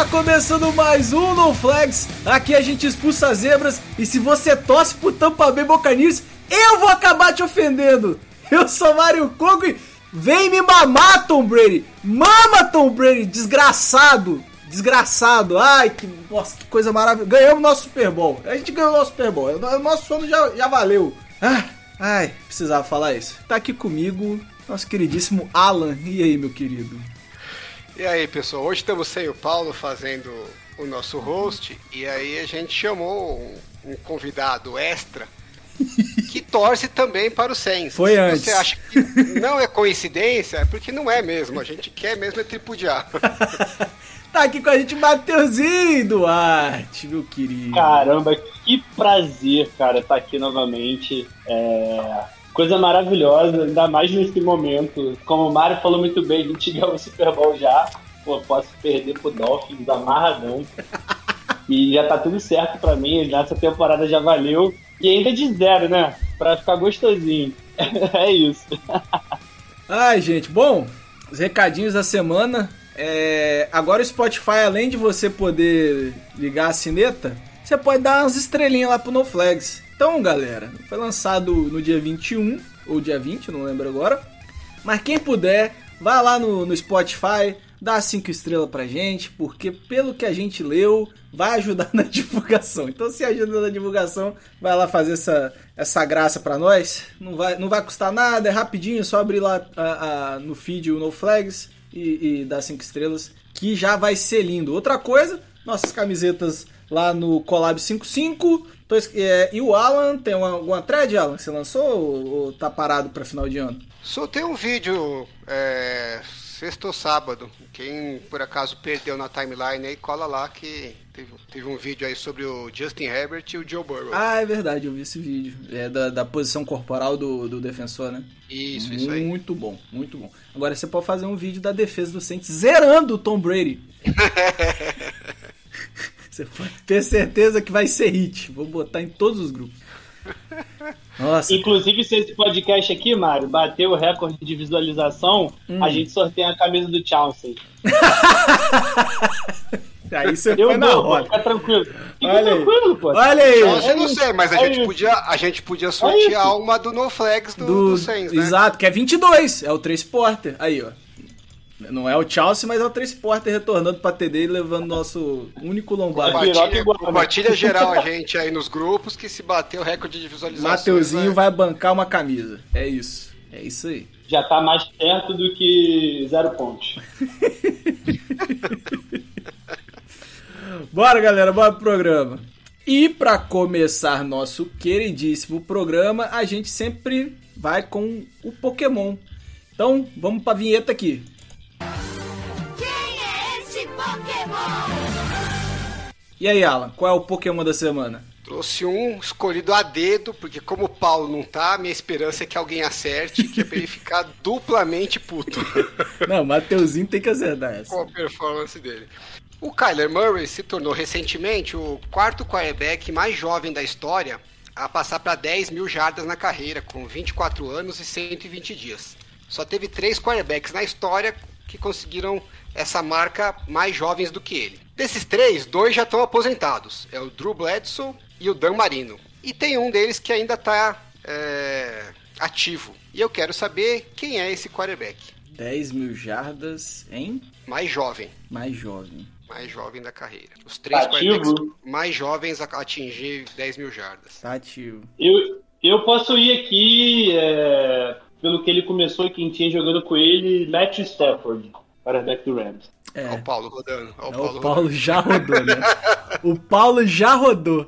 Tá começando mais um No Flags. Aqui a gente expulsa as zebras e se você torce pro Tampa Bay Buccaneers, eu vou acabar te ofendendo. Eu sou Mário Coco e vem me mamar, Tom Brady. Mama, Tom Brady, desgraçado. Desgraçado. Ai, que, nossa, que coisa maravilhosa. Ganhamos nosso Super Bowl. A gente ganhou o nosso Super Bowl. O nosso sono já, já valeu. Ah, ai, precisava falar isso. Tá aqui comigo nosso queridíssimo Alan. E aí, meu querido? E aí, pessoal, hoje estamos sem o Paulo fazendo o nosso host e aí a gente chamou um, um convidado extra que torce também para o Saints. Foi Se antes. Você acha que não é coincidência? É porque não é mesmo. A gente quer mesmo é tripudiar. Tá aqui com a gente Mateuzinho Duarte, meu querido. Caramba, que prazer, cara, estar aqui novamente. É... Coisa maravilhosa, ainda mais nesse momento. Como o Mário falou muito bem, a gente ganhou o Super Bowl já. Pô, posso perder pro Dolphins amarradão. E já tá tudo certo pra mim, nessa temporada já valeu. E ainda de zero, né? Pra ficar gostosinho. é isso. Ai, gente, bom, os recadinhos da semana. É, agora o Spotify, além de você poder ligar a sineta, você pode dar umas estrelinhas lá pro No Flags. Então, galera, foi lançado no dia 21, ou dia 20, não lembro agora. Mas quem puder, vai lá no, no Spotify, dá cinco estrelas pra gente, porque pelo que a gente leu, vai ajudar na divulgação. Então, se ajuda na divulgação, vai lá fazer essa, essa graça pra nós. Não vai, não vai custar nada, é rapidinho, só abrir lá a- a- no feed o No Flags e, e dar cinco estrelas, que já vai ser lindo. Outra coisa, nossas camisetas lá no Collab 55. Tô é, e o Alan, tem uma, alguma thread, Alan, que você lançou ou, ou tá parado pra final de ano? Soltei um vídeo é, sexta ou sábado. Quem por acaso perdeu na timeline aí, cola lá que teve, teve um vídeo aí sobre o Justin Herbert e o Joe Burrow. Ah, é verdade, eu vi esse vídeo. É da, da posição corporal do, do defensor, né? Isso, isso aí. Muito bom, muito bom. Agora você pode fazer um vídeo da defesa do Saints zerando o Tom Brady. você pode ter certeza que vai ser hit. Vou botar em todos os grupos. Nossa, Inclusive, se esse podcast aqui, Mário, bater o recorde de visualização, Hum. a gente sorteia a camisa do Chelsea. aí você Eu foi na roda. fica tranquilo. Fica Olha aí. tranquilo, pô. Olha aí. Eu não isso, sei, mas a é gente, isso. podia, a gente podia sortear isso. uma do No Flags do, do, do Saints, né? Exato, que é 22, é o Trace Porter. Aí, ó. Não é o Chelsea, mas é o Trace Porter retornando pra TD e levando nosso único lombardo. Piroca Compartilha, né? compartilha geral a gente aí nos grupos que se bater o recorde de visualização. Mateuzinho vai bancar uma camisa. É isso. É isso aí. Já tá mais perto do que zero pontos. Bora, galera, bora pro programa. E pra começar nosso queridíssimo programa, a gente sempre vai com o Pokémon. Então, vamos pra vinheta aqui. Quem é esse Pokémon? E aí, Alan, qual é o Pokémon da semana? Trouxe um escolhido a dedo, porque como o Paulo não tá, minha esperança é que alguém acerte, que é pra ele ficar duplamente puto Não, Mateuzinho tem que acertar essa. com a performance dele. O Kyler Murray se tornou recentemente o quarto quarterback mais jovem da história a passar para 10 mil jardas na carreira, com 24 anos e 120 dias. Só teve três quarterbacks na história que conseguiram essa marca mais jovens do que ele. Desses três, dois já estão aposentados. É o Drew Bledsoe e o Dan Marino. E tem um deles que ainda está ativo. E eu quero saber quem é esse quarterback. 10 mil jardas em Mais jovem. mais jovem. mais jovem da carreira. Os três Ativo. quarterbacks mais jovens a atingir 10 mil jardas. Tá ativo. Eu, eu posso ir aqui, é, pelo que ele começou e quem tinha jogando com ele, Matthew Stafford, quarterback do Rams. Olha É, o Paulo rodando. Olha o é, Paulo, o Paulo já rodou, né? O Paulo já rodou.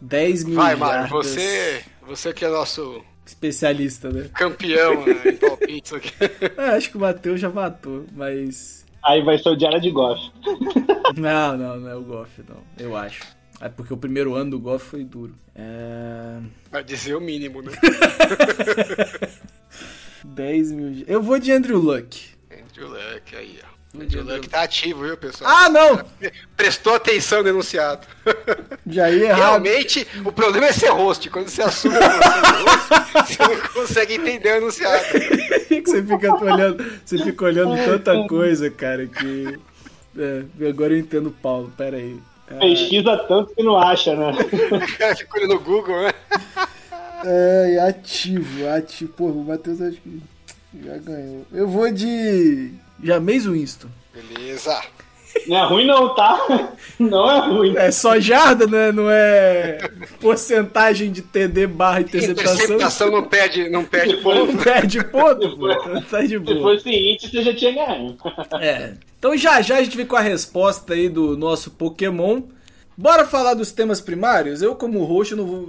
10 mil Vai. Mário, você, você que é nosso Especialista, né? campeão né, em palpites aqui. É, acho que o Matheus já matou, mas. Aí vai ser o Jared Goff. Não, não, não é o Goff, não. Eu acho. É porque o primeiro ano do Goff foi duro. É... Pra dizer o mínimo, né? 10 mil. Eu vou de Andrew Luck. Andrew Luck aí, ó. Andrew Andrew Luck. Tá ativo, viu, pessoal? Ah, não! Prestou atenção no enunciado. Já ia errado. Realmente, o problema é ser host. Quando você assume de host, você não consegue entender o enunciado. que você fica olhando, você fica olhando tanta coisa, cara, que. É, agora eu entendo o Paulo, pera aí. Ah, Pesquisa tanto que não acha, né? O cara fica olhando no Google, né? É, ativo, ativo. Pô, o Matheus acho que já ganhou. Eu vou de. James Winston. Beleza. Não é ruim não, tá? Não é ruim. É só jarda, né? Não é porcentagem de TD barra interceptação. Interceptação não perde, não perde Não ponto. perde ponto, pô. Tá de Se boa. fosse índice, você já tinha ganho. É. Então já já a gente vem com a resposta aí do nosso Pokémon. Bora falar dos temas primários? Eu, como host, não vou,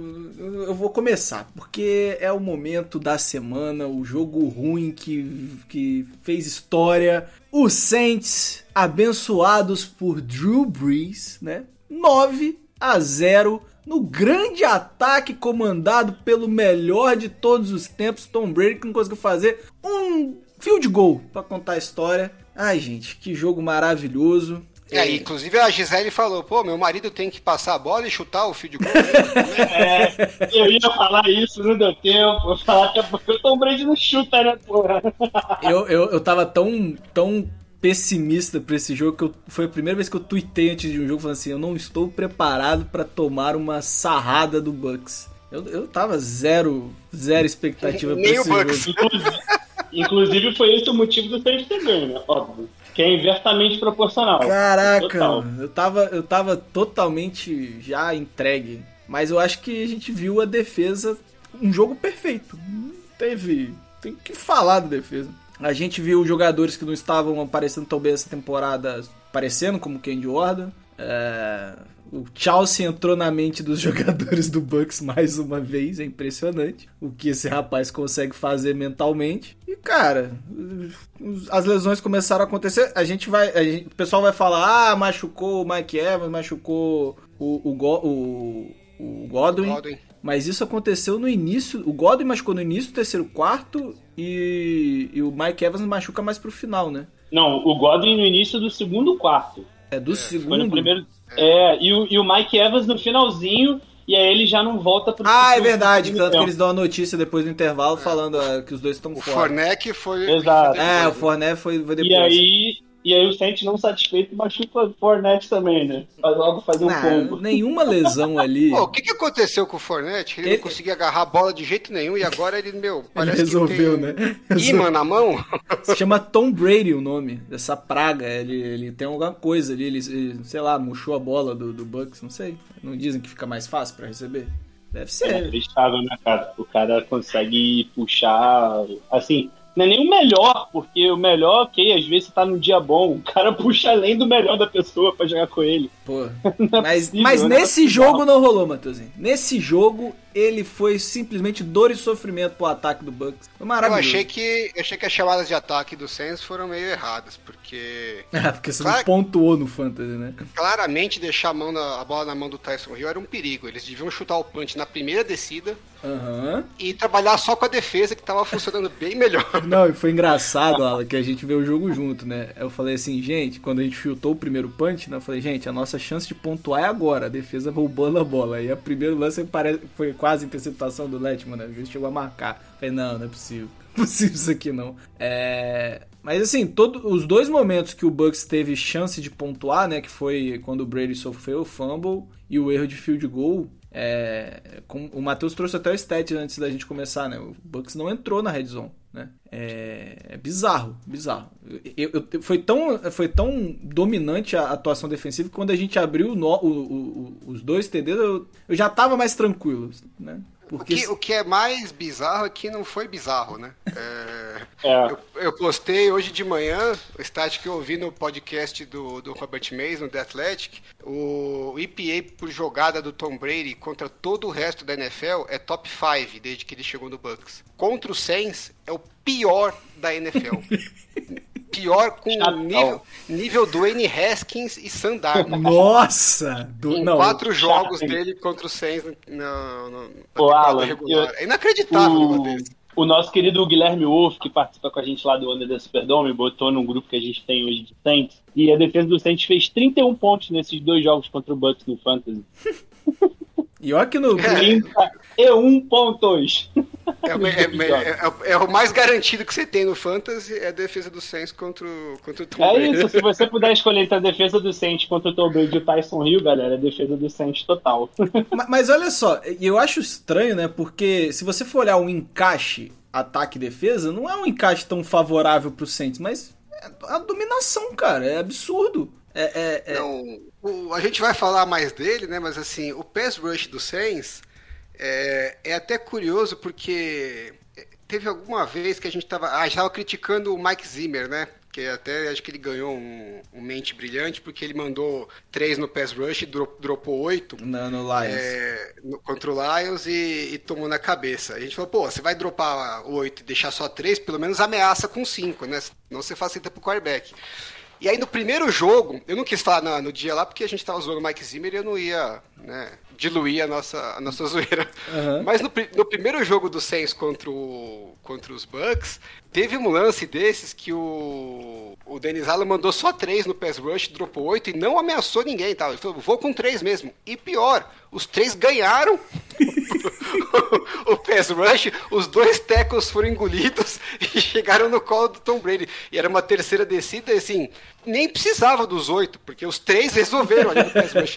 eu vou começar, porque é o momento da semana, o jogo ruim que, que fez história. Os Saints, abençoados por Drew Brees, né? 9 a 0 no grande ataque comandado pelo melhor de todos os tempos, Tom Brady, que não conseguiu fazer um field goal pra contar a história. Ai, gente, que jogo maravilhoso. E aí, inclusive a Gisele falou, pô, meu marido tem que passar a bola e chutar o fio de gol. É, eu ia falar isso, não deu tempo. Eu falar porque o Tom Brady não chuta, né, porra? Eu, eu, eu tava tão, tão pessimista pra esse jogo que eu, foi a primeira vez que eu tuitei antes de um jogo falando assim: eu não estou preparado pra tomar uma sarrada do Bucks. Eu, eu tava zero, zero expectativa pra esse Bucks. jogo. Inclusive, inclusive foi esse o motivo do Saints ter ganho, né? Óbvio. Que é inversamente proporcional. Caraca, Total. eu tava, eu tava totalmente já entregue. Mas eu acho que a gente viu a defesa, um jogo perfeito. Não teve. Tem que falar da defesa. A gente viu jogadores que não estavam aparecendo tão bem essa temporada aparecendo, como Candy Order. É, o Chelsea entrou na mente dos jogadores do Bucks mais uma vez, é impressionante o que esse rapaz consegue fazer mentalmente. E cara, as lesões começaram a acontecer. A gente vai, a gente- o pessoal vai falar, ah, machucou o Mike Evans, machucou o, o, Go- o, o Godwin. Godwin. Mas isso aconteceu no início. O Godwin machucou no início do terceiro quarto e, e o Mike Evans machuca mais pro final, né? Não, o Godwin no início do segundo quarto. É do Foi no segundo. primeiro. É, e o, e o Mike Evans no finalzinho, e aí ele já não volta pro. Ah, é verdade. Tanto que eles dão a notícia depois do intervalo falando ah, que os dois estão O fora. Fornec foi. Exato. foi É, o Forné foi, foi depois. E aí, e aí o Saints não satisfeito machuca o Fournette também, né? Faz logo fazer um Não, combo. nenhuma lesão ali. Pô, o que, que aconteceu com o Fornette? Ele, Ele- não conseguia agarrar a bola de jeito nenhum e agora ele, meu, Ele parece resolveu, que tem né? imã na mão. Se chama Tom Brady o nome dessa praga. Ele, ele tem alguma coisa ali. Ele, ele, sei lá, murchou a bola do, do Bucks, não sei. Não dizem que fica mais fácil pra receber? Deve É ser. inacreditável, né, cara? O cara consegue puxar. Assim, não é nem o melhor, porque o melhor, ok, às vezes você tá num dia bom, o cara puxa além do melhor da pessoa pra jogar com ele. Pô. É Mas, possível, mas né? nesse jogo não rolou, Matheusinho. Nesse jogo, ele foi simplesmente dor e sofrimento pro ataque do Bucks. Foi Eu maravilhoso. achei que, eu achei que as chamadas de ataque do Saints foram meio erradas, porque Ah, porque você não pontuou no Fantasy, né? claramente deixar a, mão na- a bola na mão do Tyson Hill era um perigo. Eles deviam chutar o punch na primeira descida Aham. e trabalhar só com a defesa que tava funcionando bem melhor. Não, e foi engraçado, Alan, que a gente vê o jogo junto, né? Eu falei assim, gente, quando a gente chutou o primeiro punch, né? Eu falei, gente, a nossa chance de pontuar é agora, a defesa roubando a bola. E o primeiro lance parece, foi quase a interceptação do Letman, né? Ele chegou a marcar. Falei, não, não é possível. Não é possível isso aqui, não. É... Mas assim, todo, os dois momentos que o Bucks teve chance de pontuar, né? Que foi quando o Brady sofreu o fumble e o erro de field goal. É, com- o Matheus trouxe até o stat antes da gente começar, né? O Bucks não entrou na red zone, né? É, é bizarro, bizarro. Eu- eu- foi, tão, foi tão dominante a atuação defensiva que quando a gente abriu o nó- o- o- os dois TDs, eu, eu já tava mais tranquilo, né? O Porque que, o que é mais bizarro é que não foi bizarro, né? É, É. eu, eu postei hoje de manhã, o stat que eu ouvi no podcast do, do Robert Mays, no The Athletic, o EPA por jogada do Tom Brady contra todo o resto da NFL é top 5 desde que ele chegou no Bucks. Contra o Saints é o pior da NFL. pior com Chatão. nível, nível Dwayne Haskins e Sandar. Nossa! Do, Em não, quatro jogos chato. dele contra o Saints na, na, na Ô, temporada Alan, regular. eu- É inacreditável o, desse. o nosso querido Guilherme Wolff, que participa com a gente lá do Under the Superdome, botou num grupo que a gente tem hoje de Saints, e a defesa do Saints fez 31 pontos nesses dois jogos contra o Bucks no Fantasy. E olha que no. É. 31 pontos. É, o- é- é- é- é o mais garantido que você tem no Fantasy é a defesa do Saints contra o, contra o Tom É Brady. isso, se você puder escolher entre a defesa do Saints contra o Tom Brady e o Tyson Hill, galera, é a defesa do Saints total. Ma- Mas olha só, eu acho estranho, né? Porque se você for olhar o encaixe ataque e defesa, não é um encaixe tão favorável pro Saints, mas é a dominação, cara, é absurdo. É, é, é- Não, o- a gente vai falar mais dele, né? Mas assim, o pass rush do Saints é, é até curioso porque teve alguma vez que a gente estava ah, já criticando o Mike Zimmer, né? Que até acho que ele ganhou um, um mente brilhante porque ele mandou três no pass rush e dro- dropou oito. no, no Lions. é, no- contra o Lions e, e tomou na cabeça. A gente falou, pô, você vai dropar oito e deixar só três, pelo menos ameaça com cinco, né? Senão você facilita pro quarterback. E aí no primeiro jogo, eu não quis falar no, no dia lá porque a gente tava zoando o Mike Zimmer e eu não ia né, diluir a nossa, a nossa zoeira. Aham. Mas no, no primeiro jogo do Saints contra, o, contra os Bucks, teve um lance desses que o, o Dennis Allen mandou só três no pass rush, dropou oito e não ameaçou ninguém. Tá? Ele falou, vou com três mesmo. E pior, os três ganharam o pass rush, os dois tackles foram engolidos e chegaram no colo do Tom Brady. E era uma terceira descida, assim, nem precisava dos oito, porque os três resolveram ali no pass rush.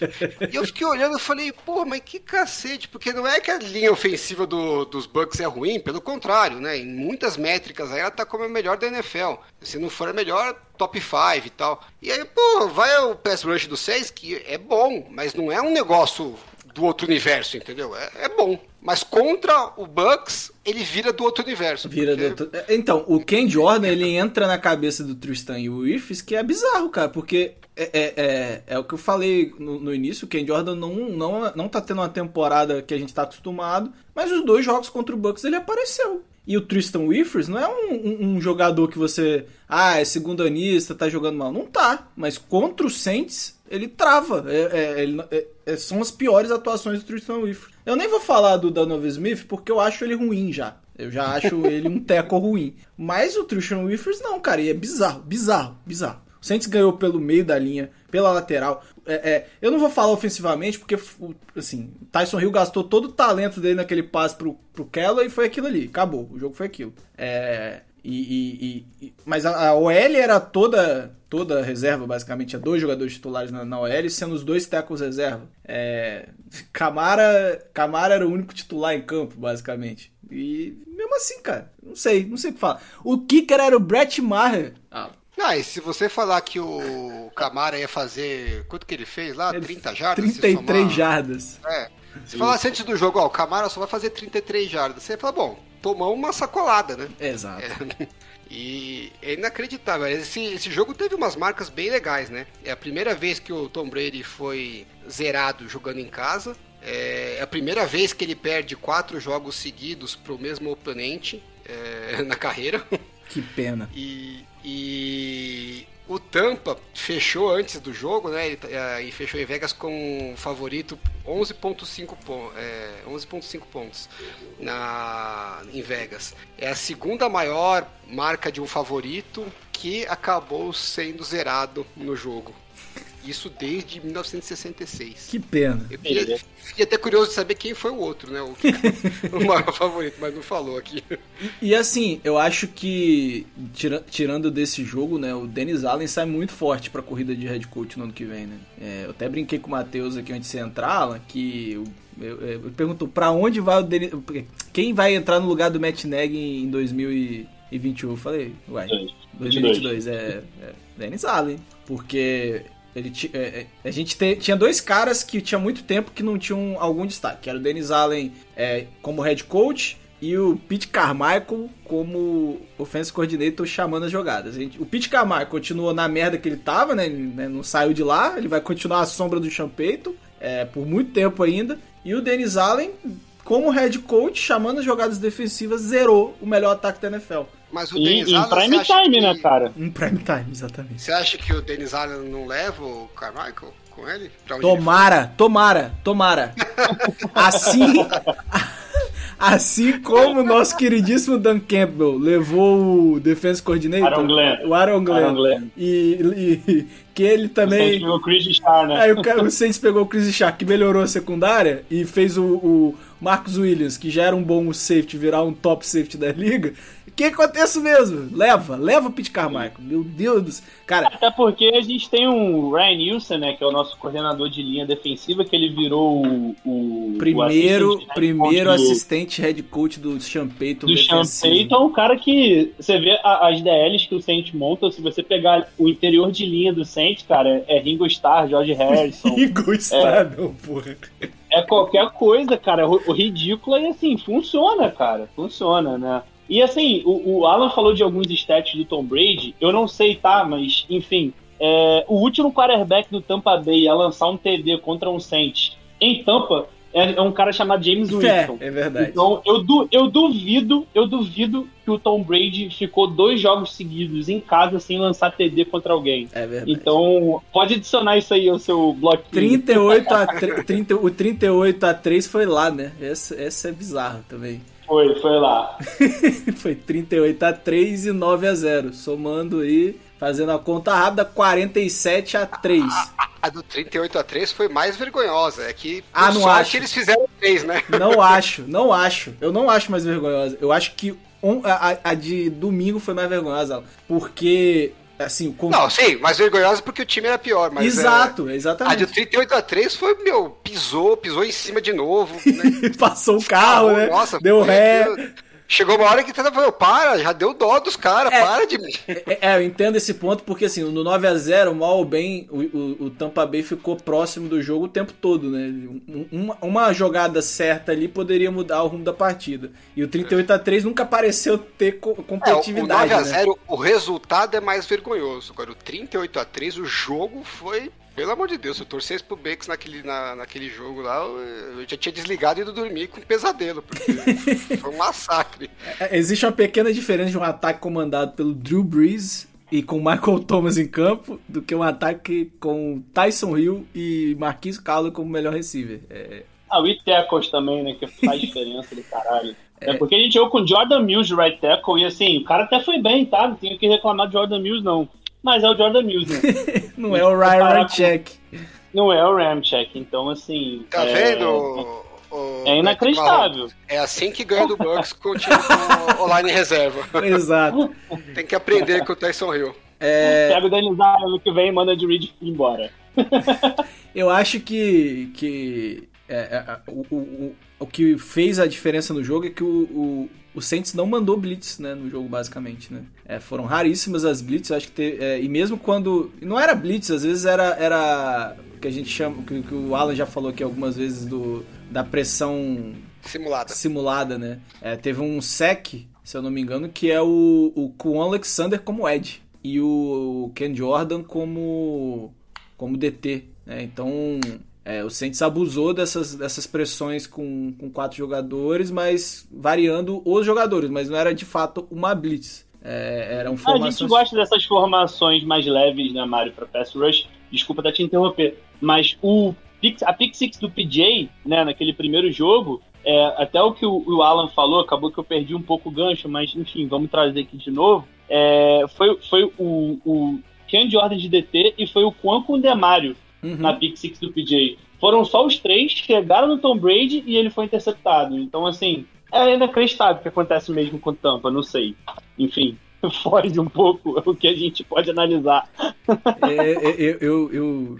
E eu fiquei olhando e falei, pô, mas que cacete, porque não é que a linha ofensiva do- dos Bucks é ruim, pelo contrário, né? Em muitas métricas aí ela tá como a melhor da NFL. Se não for a melhor, top 5 e tal. E aí, pô, vai o pass rush do 6, que é bom, mas não é um negócio do outro universo, entendeu? É, é bom. Mas contra o Bucks, ele vira do outro universo. Vira porque- do outro- Então, o Ken Jordan, ele entra na cabeça do Tristan e o Wirfs, que é bizarro, cara, porque é, é, é, é o que eu falei no, no início, o Ken Jordan não, não, não tá tendo uma temporada que a gente tá acostumado, mas os dois jogos contra o Bucks ele apareceu. E o Tristan Wirfs não é um, um- um jogador que você, ah, é segundo anista, tá jogando mal. Não tá, mas contra o Saints, ele trava. É- é- é- é- são as piores atuações do Tristan Wirfs. Eu nem vou falar do Donovan Smith, porque eu acho ele ruim já. Eu já acho ele um teco ruim. Mas o Tristan Wirfs não, cara, e é bizarro, bizarro, bizarro. O Saints ganhou pelo meio da linha, pela lateral. É, é, eu não vou falar ofensivamente, porque, assim, Tyson Hill gastou todo o talento dele naquele passe pro, pro Kelly e foi aquilo ali. Acabou, o jogo foi aquilo. É, e- e- e- mas a, a OL era toda toda reserva, basicamente. Tinha dois jogadores titulares na, na OL, sendo os dois tackles reserva. É, Camara, Camara era o único titular em campo, basicamente. E mesmo assim, cara, não sei, não sei o que falar. O kicker era o Brett Maher. Ah, Ah, e se você falar que o Camara ia fazer. Quanto que ele fez lá? 30 jardas? se 33 somar- jardas. É. Se falasse antes do jogo, ó, o Camara só vai fazer 33 jardas. Você fala, bom, tomou uma sacolada, né? Exato. É. E é inacreditável. Esse, esse jogo teve umas marcas bem legais, né? É a primeira vez que o Tom Brady foi zerado jogando em casa. É a primeira vez que ele perde quatro jogos seguidos pro mesmo oponente é, na carreira. Que pena. E, e o Tampa fechou antes do jogo, né? Tá- eh, e fechou em Vegas com o favorito 11.5 pon- é, 11.5 pontos na, em Vegas. É a segunda maior marca de um favorito que acabou sendo zerado no jogo. Isso desde 1966. Que pena. Eu fiquei, fiquei até curioso de saber quem foi o outro, né? O, o maior favorito, mas não falou aqui. E assim, eu acho que, tira- tirando desse jogo, né, o Dennis Allen sai muito forte pra corrida de head coach no ano que vem, né? É, eu até brinquei com o Matheus aqui antes de você entrar, Alan, que eu perguntou pra onde vai o Dennis... Quem vai entrar no lugar do Matt Nagy em 2021? Eu falei, uai, 2022 é, é Dennis Allen, porque ele é, é, a gente te- tinha dois caras que tinha muito tempo que não tinham algum destaque, que era o Dennis Allen é, como head coach e o Pete Carmichael como offensive coordinator chamando as jogadas. Gente- o Pete Carmichael continuou na merda que ele tava, né? Ele né, não saiu de lá, ele vai continuar à sombra do Payton, é, por muito tempo ainda. E o Dennis Allen, como head coach, chamando as jogadas defensivas, zerou o melhor ataque da NFL. Mas o E Dennis em prime time, que- né, cara? Em prime time, exatamente. Você acha que o Dennis Allen não leva o Carmichael com ele? Onde ele Tomara, tomara, tomara. Assim, assim como o nosso queridíssimo Dan Campbell levou o Defense Coordinator, Aaron Glenn. o Aaron Glenn, Aaron Glenn. E, e- que ele também... pegou o Chris Char, né? Aí o, o Saints pegou o Chris Shark, que melhorou a secundária, e fez o, o Marcus Williams, que já era um bom safety, virar um top safety da liga. O que acontece mesmo? Leva, leva o Pete Carmichael. Meu Deus do céu. Cara, Até porque a gente tem um Ryan Nielsen, né, que é o nosso coordenador de linha defensiva, que ele virou o, o primeiro, o assistente head primeiro coach do- assistente head coach do Payton. do. Payton, é um cara que você vê as DLs que o Saints monta, se você pegar o interior de linha do Saints, cara, é Ringo Starr, George Harrison, Ringo Starr, não, porra. é qualquer coisa, cara, o, o ridículo e assim, funciona, cara, funciona, né? E assim, o, o Alan falou de alguns stats do Tom Brady, eu não sei, tá, mas enfim, é, o último quarterback do Tampa Bay a lançar um TD contra um Saints em Tampa é, é um cara chamado James Winston. É, é verdade. Então, eu, du- eu duvido, eu duvido que o Tom Brady ficou dois jogos seguidos em casa sem lançar TD contra alguém. É verdade. Então, pode adicionar isso aí ao seu bloquinho. 38 a 3, 30, o 38 a 3 foi lá, né? Esse, esse é bizarro também. Foi, foi lá. Foi 38 a 3 e 9 a 0. Somando aí, fazendo a conta rápida, 47 a 3. A do 38 a 3 foi mais vergonhosa. É que, Ah, não acho. eles fizeram 3, né? Não acho, não acho. Eu não acho mais vergonhosa. Eu acho que um- a, a- a de domingo foi mais vergonhosa. Porque, assim, o con- Não, sim, mais vergonhosa porque o time era pior. Mas, Exato, é, a exatamente. de 38 a 3 foi, meu, pisou, pisou em cima de novo. Né? Passou o carro, né? Nossa, Deu foi ré. aquilo. Chegou uma hora que tava falando, para, já deu dó dos caras, É. para de. É, é, eu entendo esse ponto porque assim, no 9 a 0 mal ou bem, o, o- o Tampa Bay ficou próximo do jogo o tempo todo, né? Um- Uma, uma jogada certa ali poderia mudar o rumo da partida. E o 38 a 3 nunca pareceu ter co- É, o competitividade, 9 a né? 0 o resultado é mais vergonhoso. Agora, o 38 a 3 o jogo foi. Pelo amor de Deus, se eu torcesse pro Bex naquele, na, naquele jogo lá, eu eu já tinha desligado e ido dormir com pesadelo, porque foi um massacre. É, Existe uma pequena diferença de um ataque comandado pelo Drew Brees e com Michael Thomas em campo do que um ataque com Tyson Hill e Marquis Carlo como melhor receiver. É, Ah, o e tackles também, né? Que faz diferença do caralho. É. porque a gente jogou com Jordan Mills de right tackle e assim, o cara até foi bem, tá? Não tenho que reclamar de Jordan Mills, não. Mas é o Jordan Mills, né? não é o Ryan Ramczyk. não é o Ramcheck. Então, assim. Tá é... vendo? o- o- É inacreditável. É assim que ganha do Bucks com o time online reserva. Exato. Tem que aprender com o Tyson Hill. É, Pega o ano que vem e manda de Reed embora. eu acho que, que é, é, o, o, o- o que fez a diferença no jogo é que o, o, o Saints não mandou blitz né, no jogo, basicamente. Né? É, foram raríssimas as blitz, eu acho que te- é, e mesmo quando. Não era blitz, às vezes era. era o que a gente chama, que, que o Alan já falou aqui algumas vezes do, da pressão Simulada. simulada, né? É, teve um sec, se eu não me engano, que é o, o Kwon Alexander como Ed e o Ken Jordan como, como DT, né? Então, é, o Saints abusou dessas, dessas pressões com, com quatro jogadores, mas variando os jogadores, mas não era de fato uma blitz. É, eram Ah, a formações... gente gosta dessas formações mais leves, né, Mário, pra pass rush. Desculpa até te interromper. Mas o a pick six do PJ, né, naquele primeiro jogo, é, até o que o, o Alan falou, acabou que eu perdi um pouco o gancho, mas enfim, vamos trazer aqui de novo. É, foi foi o, o Ken Jordan de DT e foi o Quan com o Demário Uhum. na pick six do PJ. Foram só os três, chegaram no Tom Brady e ele foi interceptado. Então, assim, é inacreditável o que acontece mesmo com Tampa, não sei. Enfim, foge um pouco o que a gente pode analisar. É, é, eu, eu, eu-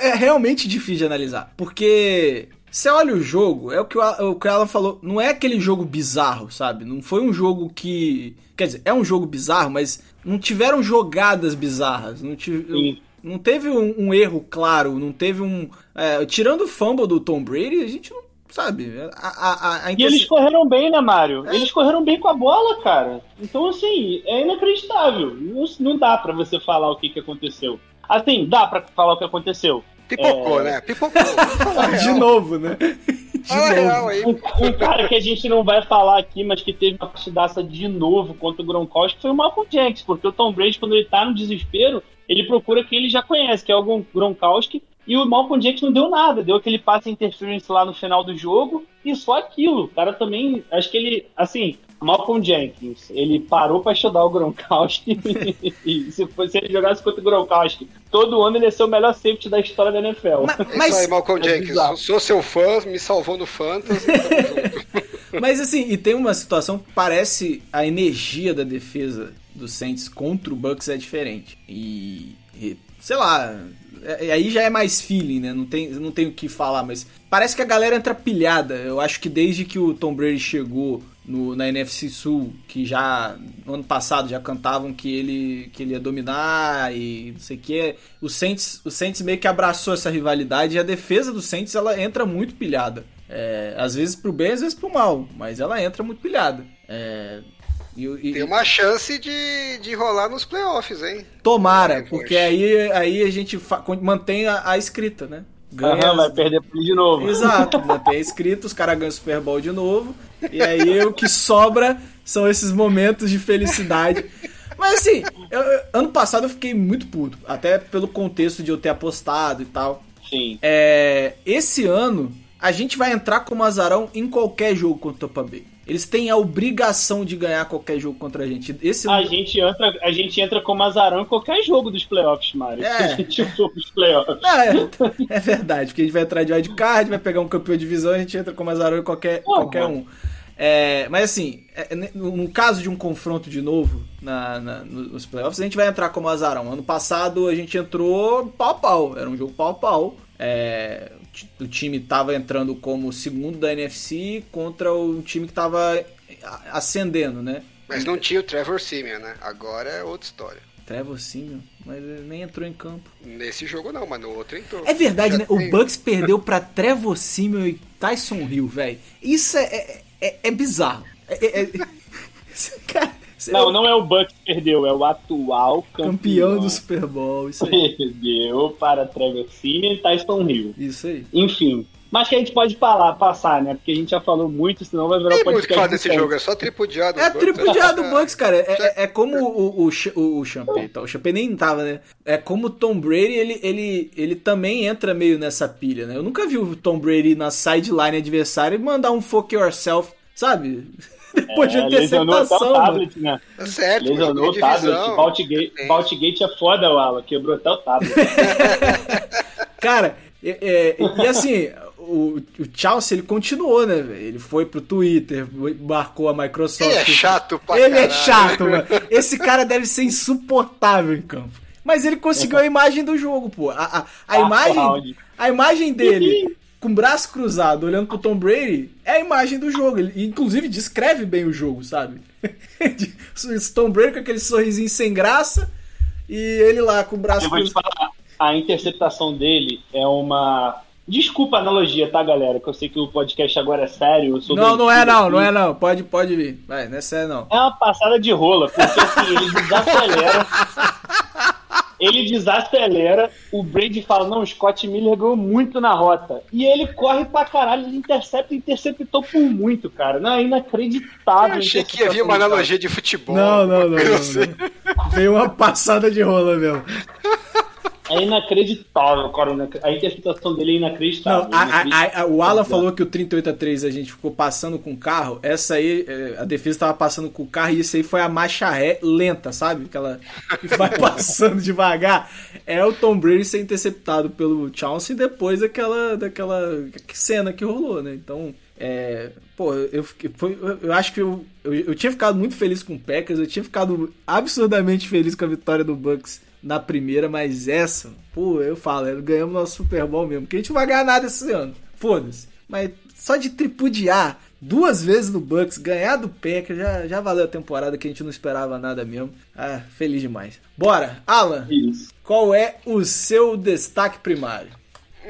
é- é realmente difícil de analisar, porque você olha o jogo, é o que o, que Alan falou, não é aquele jogo bizarro, sabe? Não foi um jogo que. Quer dizer, é um jogo bizarro, mas não tiveram jogadas bizarras. Não, tive, Sim. Não teve um, um erro claro, não teve um. é, tirando o fumble do Tom Brady, a gente não. Sabe? A, a, a, a E eles correram bem, né, Mário? Eles correram bem com a bola, cara. Então, assim, é inacreditável. Não, não dá pra você falar o que, que aconteceu. Assim, dá pra falar o que aconteceu. Pipocou, É. né? Pipocou. De novo, né? De Fala novo. real aí. Um, um cara que a gente não vai falar aqui, mas que teve uma partidaça de novo contra o Gronkowski foi o Malcolm Jenkins, porque o Tom Brady, quando ele tá no desespero, ele procura quem ele já conhece, que é o Gronkowski, e o Malcolm Jenkins não deu nada, deu aquele passe interference lá no final do jogo, e só aquilo. O cara também, acho que ele, assim, Malcolm Jenkins, ele parou pra estudar o Gronkowski, e se, se ele jogasse contra o Gronkowski, todo ano ele ia ser o melhor safety da história da NFL. É Mas, isso aí, Malcolm é Jenkins. bizarro. Sou seu fã, me salvou no Fantasy. mas assim, e tem uma situação que parece a energia da defesa do Saints contra o Bucks é diferente. E, e, sei lá, é- é- aí já é mais feeling, né? Não tem, não tem o que falar, mas parece que a galera entra pilhada. Eu acho que desde que o Tom Brady chegou no, na NFC Sul, que já no ano passado já cantavam que ele, que ele ia dominar e não sei o que, o Saints, o Saints meio que abraçou essa rivalidade e a defesa do Saints ela entra muito pilhada. É, às vezes pro bem, às vezes pro mal, mas ela entra muito pilhada. É, e, e- Tem uma chance de, de rolar nos playoffs, hein? Tomara, É, porque aí, aí a gente mantém a, a escrita, né? Ganha, Aham, vai perder de novo. Exato, mantém a escrita, os caras ganham o Super Bowl de novo. E aí o que sobra são esses momentos de felicidade. Mas assim, eu- eu- ano passado eu fiquei muito puto, até pelo contexto de eu ter apostado e tal. Sim. É, esse ano, a gente vai entrar como azarão em qualquer jogo contra o Tampa Bay. Eles têm a obrigação de ganhar qualquer jogo contra a gente. Esse A gente, entra, a gente entra como azarão em qualquer jogo dos playoffs, Mário. É. A gente pros playoffs. É, é verdade, porque a gente vai entrar de wildcard, vai pegar um campeão de divisão, a gente entra como azarão em qualquer, qualquer um. É, mas assim, é, no, caso de um confronto de novo na, na- nos playoffs, a gente vai entrar como azarão. Ano passado a gente entrou pau a pau, era um jogo pau a pau. É, o ti- o time tava entrando como segundo da NFC contra o time que tava a- ascendendo, né? Mas não tinha o Trevor Simeon, né? Agora é outra história. Trevor Simeon, mas ele nem entrou em campo. Nesse jogo não, mas no outro entrou. É verdade, Já né? O tem- Bucks perdeu pra Trevor Simeon e Tyson Hill, velho. Isso é, é, é- é bizarro. É, é- é- Cara, Não, o não é o Bucks que perdeu, é o atual campeão. campeão do Super Bowl. Isso aí. Perdeu para Trevor Simeon e Tyson Hill. Isso aí. Enfim. Mas que a gente pode falar, passar, né? Porque a gente já falou muito, senão vai virar Tem um muito o que podcast. falar do desse jogo, é só tripudiado. É Bucks. tripudiado do Bucks, cara. É, é- é como o, o, o, o Champagne. Tá? O Champagne nem tava, né? É como o Tom Brady, ele, ele, ele também entra meio nessa pilha, né? Eu nunca vi o Tom Brady na sideline adversária e mandar um fuck yourself, sabe? Depois de É, lesionou até o interceptação, mano. tablet, né? Tá certo, Lesionou o tablet. Baltigate, é foda, Wala. Quebrou até o tablet. Cara, é- é, e assim, o, o Chelsea ele continuou, né? Ele foi pro Twitter, marcou a Microsoft. Ele é chato pra Ele é caralho. chato, mano. Esse cara deve ser insuportável em campo. Mas ele conseguiu a imagem do jogo, pô. A, a, a imagem, a imagem dele com o braço cruzado, olhando pro Tom Brady, é a imagem do jogo. Ele, inclusive, descreve bem o jogo, sabe? Tom Brady com aquele sorrisinho sem graça e ele lá com o braço cruzado. falar, a interceptação dele é uma. Desculpa a analogia, tá, galera? Que eu sei que o podcast agora é sério. Não, não é não, não é não. Pode, pode vir. Vai, não é sério não. É uma passada de rola, porque assim, ele desacelera. Ele desacelera, o Brady fala, não, o Scott Miller ganhou muito na rota. E ele corre pra caralho, ele intercepta e interceptou por muito, cara. Não, é inacreditável. Eu achei que ia vir interceptação uma analogia de futebol. Não, não, não, Eu não, sei. não. Veio uma passada de rola mesmo. É inacreditável, cara. A interceptação dele é inacreditável. Não, a- a- a- o Alan falou que o 38 a 3 a gente ficou passando com o carro. Essa aí, é, a defesa tava passando com o carro e isso aí foi a marcha ré lenta, sabe? Aquela que vai passando devagar. É o Tom Brady ser interceptado pelo Chauncey depois daquela, daquela cena que rolou, né? Então, é, pô, eu, fiquei- foi- eu acho que eu, eu, eu tinha ficado muito feliz com o Packers, eu tinha ficado absurdamente feliz com a vitória do Bucks na primeira, mas essa, pô, eu falo, é, ganhamos nosso Super Bowl mesmo, porque a gente não vai ganhar nada esse ano, foda-se. Mas só de tripudiar duas vezes no Bucks, ganhar do Packers, já, já valeu a temporada que a gente não esperava nada mesmo. Ah, feliz demais. Bora, Alan, Isso. qual é o seu destaque primário?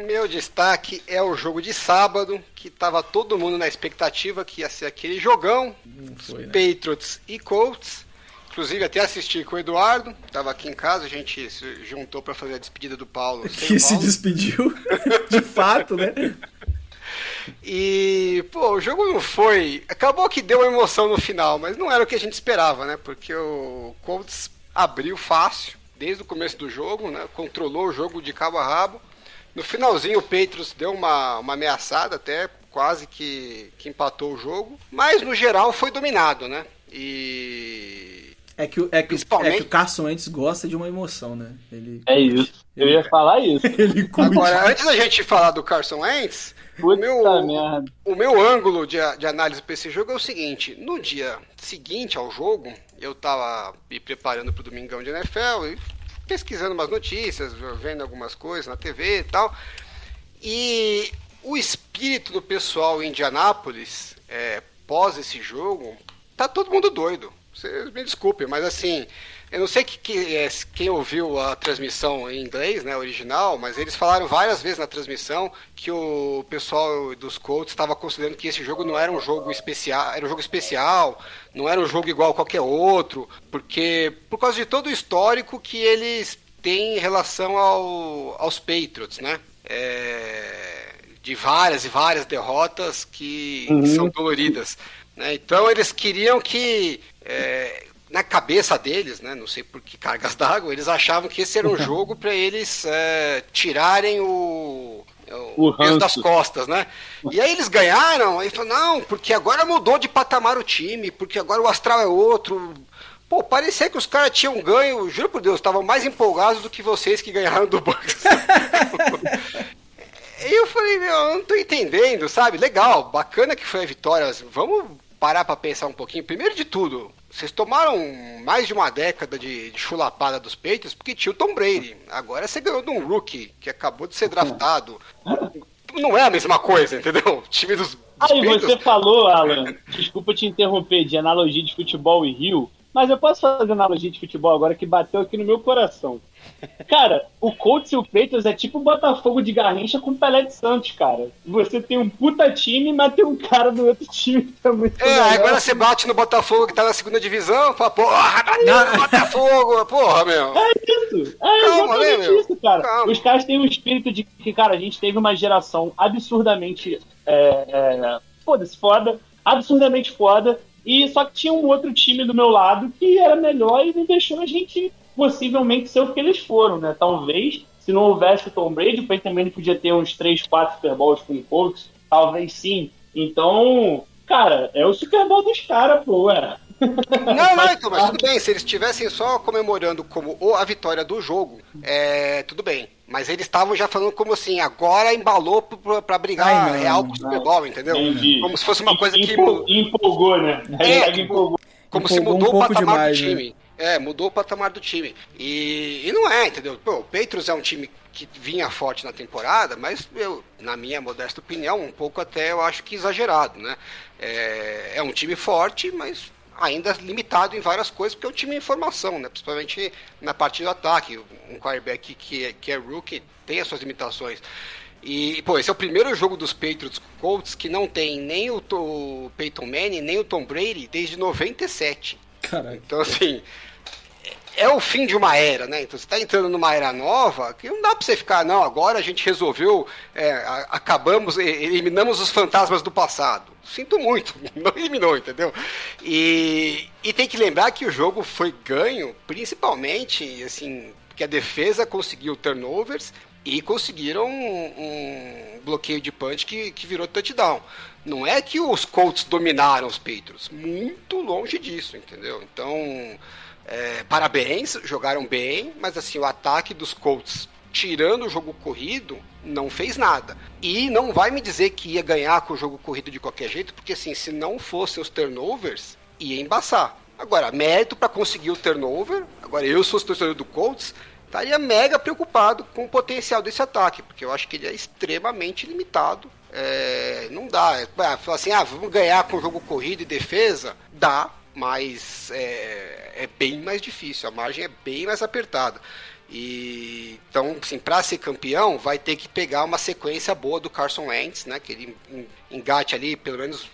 Meu destaque é o jogo de sábado, que tava todo mundo na expectativa que ia ser aquele jogão. Não foi, né? Patriots e Colts. Inclusive até assisti com o Eduardo, tava aqui em casa, a gente se juntou pra fazer a despedida do Paulo. Que se despediu, de fato, né? E, pô, o jogo não foi. Acabou que deu uma emoção no final, mas não era o que a gente esperava, né? Porque o Colts abriu fácil desde o começo do jogo, né? Controlou o jogo de cabo a rabo. No finalzinho o Patriots deu uma, uma ameaçada até, quase que, que empatou o jogo. Mas no geral foi dominado, né? E. É que, o- é, que, Principalmente- é que o Carson Wentz gosta de uma emoção, né? Ele, É isso. Eu ia falar isso. ele. Agora, antes da gente falar do Carson Wentz, o meu, merda. o meu ângulo de, de análise para esse jogo é o seguinte: no dia seguinte ao jogo, eu tava me preparando para o Domingão de NFL e pesquisando umas notícias, vendo algumas coisas na TV e tal. E o espírito do pessoal em Indianápolis, é, pós esse jogo, tá todo mundo doido. Vocês me desculpem, mas assim, eu não sei que, que, é, quem ouviu a transmissão em inglês, né, original, mas eles falaram várias vezes na transmissão que o pessoal dos Colts estava considerando que esse jogo não era um jogo especial, era um jogo especial, não era um jogo igual a qualquer outro, porque por causa de todo o histórico que eles têm em relação ao, aos Patriots, né? É, de várias e várias derrotas que, que são doloridas. né? Então eles queriam que é, na cabeça deles, né, não sei por que cargas d'água, eles achavam que esse era um jogo para eles é, tirarem o, o, O peso das costas, né? E aí eles ganharam, aí falaram, não, porque agora mudou de patamar o time, porque agora o astral é outro. Pô, parecia que os caras tinham ganho, juro por Deus, estavam mais empolgados do que vocês que ganharam do Bucks. E eu falei, meu, eu não tô entendendo, sabe? Legal, bacana que foi a vitória. Vamos parar pra pensar um pouquinho. Primeiro de tudo, vocês tomaram mais de uma década de, de chulapada dos peitos porque tinha o Tom Brady. Agora você ganhou de um rookie que acabou de ser draftado. Não é a mesma coisa, entendeu? O time dos, dos Aí Patriots- você falou, Alan, desculpa te interromper, de analogia de futebol e Rio, mas eu posso fazer analogia de futebol agora que bateu aqui no meu coração. Cara, o Colts e o Patriots é tipo o Botafogo de Garrincha com o Pelé de Santos, cara. Você tem um puta time, mas tem um cara do outro time que tá muito É, melhor. agora você bate no Botafogo que tá na segunda divisão, fala, porra, bateu no Botafogo, porra, meu. É isso, é Calma, né, exatamente meu? isso, cara. Calma. Os caras têm um espírito de que, cara, a gente teve uma geração absurdamente é, é, foda-se, foda, absurdamente foda, e só que tinha um outro time do meu lado que era melhor e não deixou a gente possivelmente ser o que eles foram, né? Talvez, se não houvesse o Tom Brady, o Peyton Manning podia ter uns 3, 4 Super Bowls com o Colts, talvez sim. Então, cara, é o Super Bowl dos caras, pô, ué. Não, não, então, mas tudo bem, se eles estivessem só comemorando como o- a vitória do jogo, é, tudo bem. Mas eles estavam já falando como assim, agora embalou pra, pra brigar Ai, não, real com o Super Bowl, entendeu? Entendi. Como se fosse uma coisa que. Empol- empolgou, né? Realidade, tipo, empolgou. Como se Empolgou um mudou o pouco patamar demais, do né? É, mudou o patamar do time. E, e não é, entendeu? Pô, o Patriots é um time que vinha forte na temporada, mas eu, na minha modesta opinião, um pouco até eu acho que exagerado, né? É, é um time forte, mas ainda limitado em várias coisas, porque é um time em formação, né? Principalmente na parte do ataque. Um quarterback que é, que é rookie tem as suas limitações. E, pô, esse é o primeiro jogo dos Patriots Colts que não tem nem o, o Peyton Manning, nem o Tom Brady desde 97. Caralho. Então, assim, é o fim de uma era, né? Então, você está entrando numa era nova que não dá para você ficar, não, agora a gente resolveu, é, acabamos, eliminamos os fantasmas do passado. Sinto muito, não eliminou, entendeu? E, e tem que lembrar que o jogo foi ganho, principalmente, assim, que a defesa conseguiu turnovers e conseguiram um, um bloqueio de punch que, que virou touchdown. Não é que os Colts dominaram os Patriots, muito longe disso, entendeu? Então, é, parabéns, jogaram bem, mas assim, o ataque dos Colts, tirando o jogo corrido, não fez nada. E não vai me dizer que ia ganhar com o jogo corrido de qualquer jeito, porque assim, se não fossem os turnovers, ia embaçar. Agora, mérito para conseguir o turnover, agora eu sou torcedor do Colts, estaria mega preocupado com o potencial desse ataque, porque eu acho que ele é extremamente limitado. É, não dá. É, ah, falar assim, ah, vamos ganhar com jogo corrido e defesa? Dá, mas é, é bem mais difícil, a margem é bem mais apertada. E então, assim, para ser campeão, vai ter que pegar uma sequência boa do Carson Wentz, né? Que ele en- engate ali, pelo menos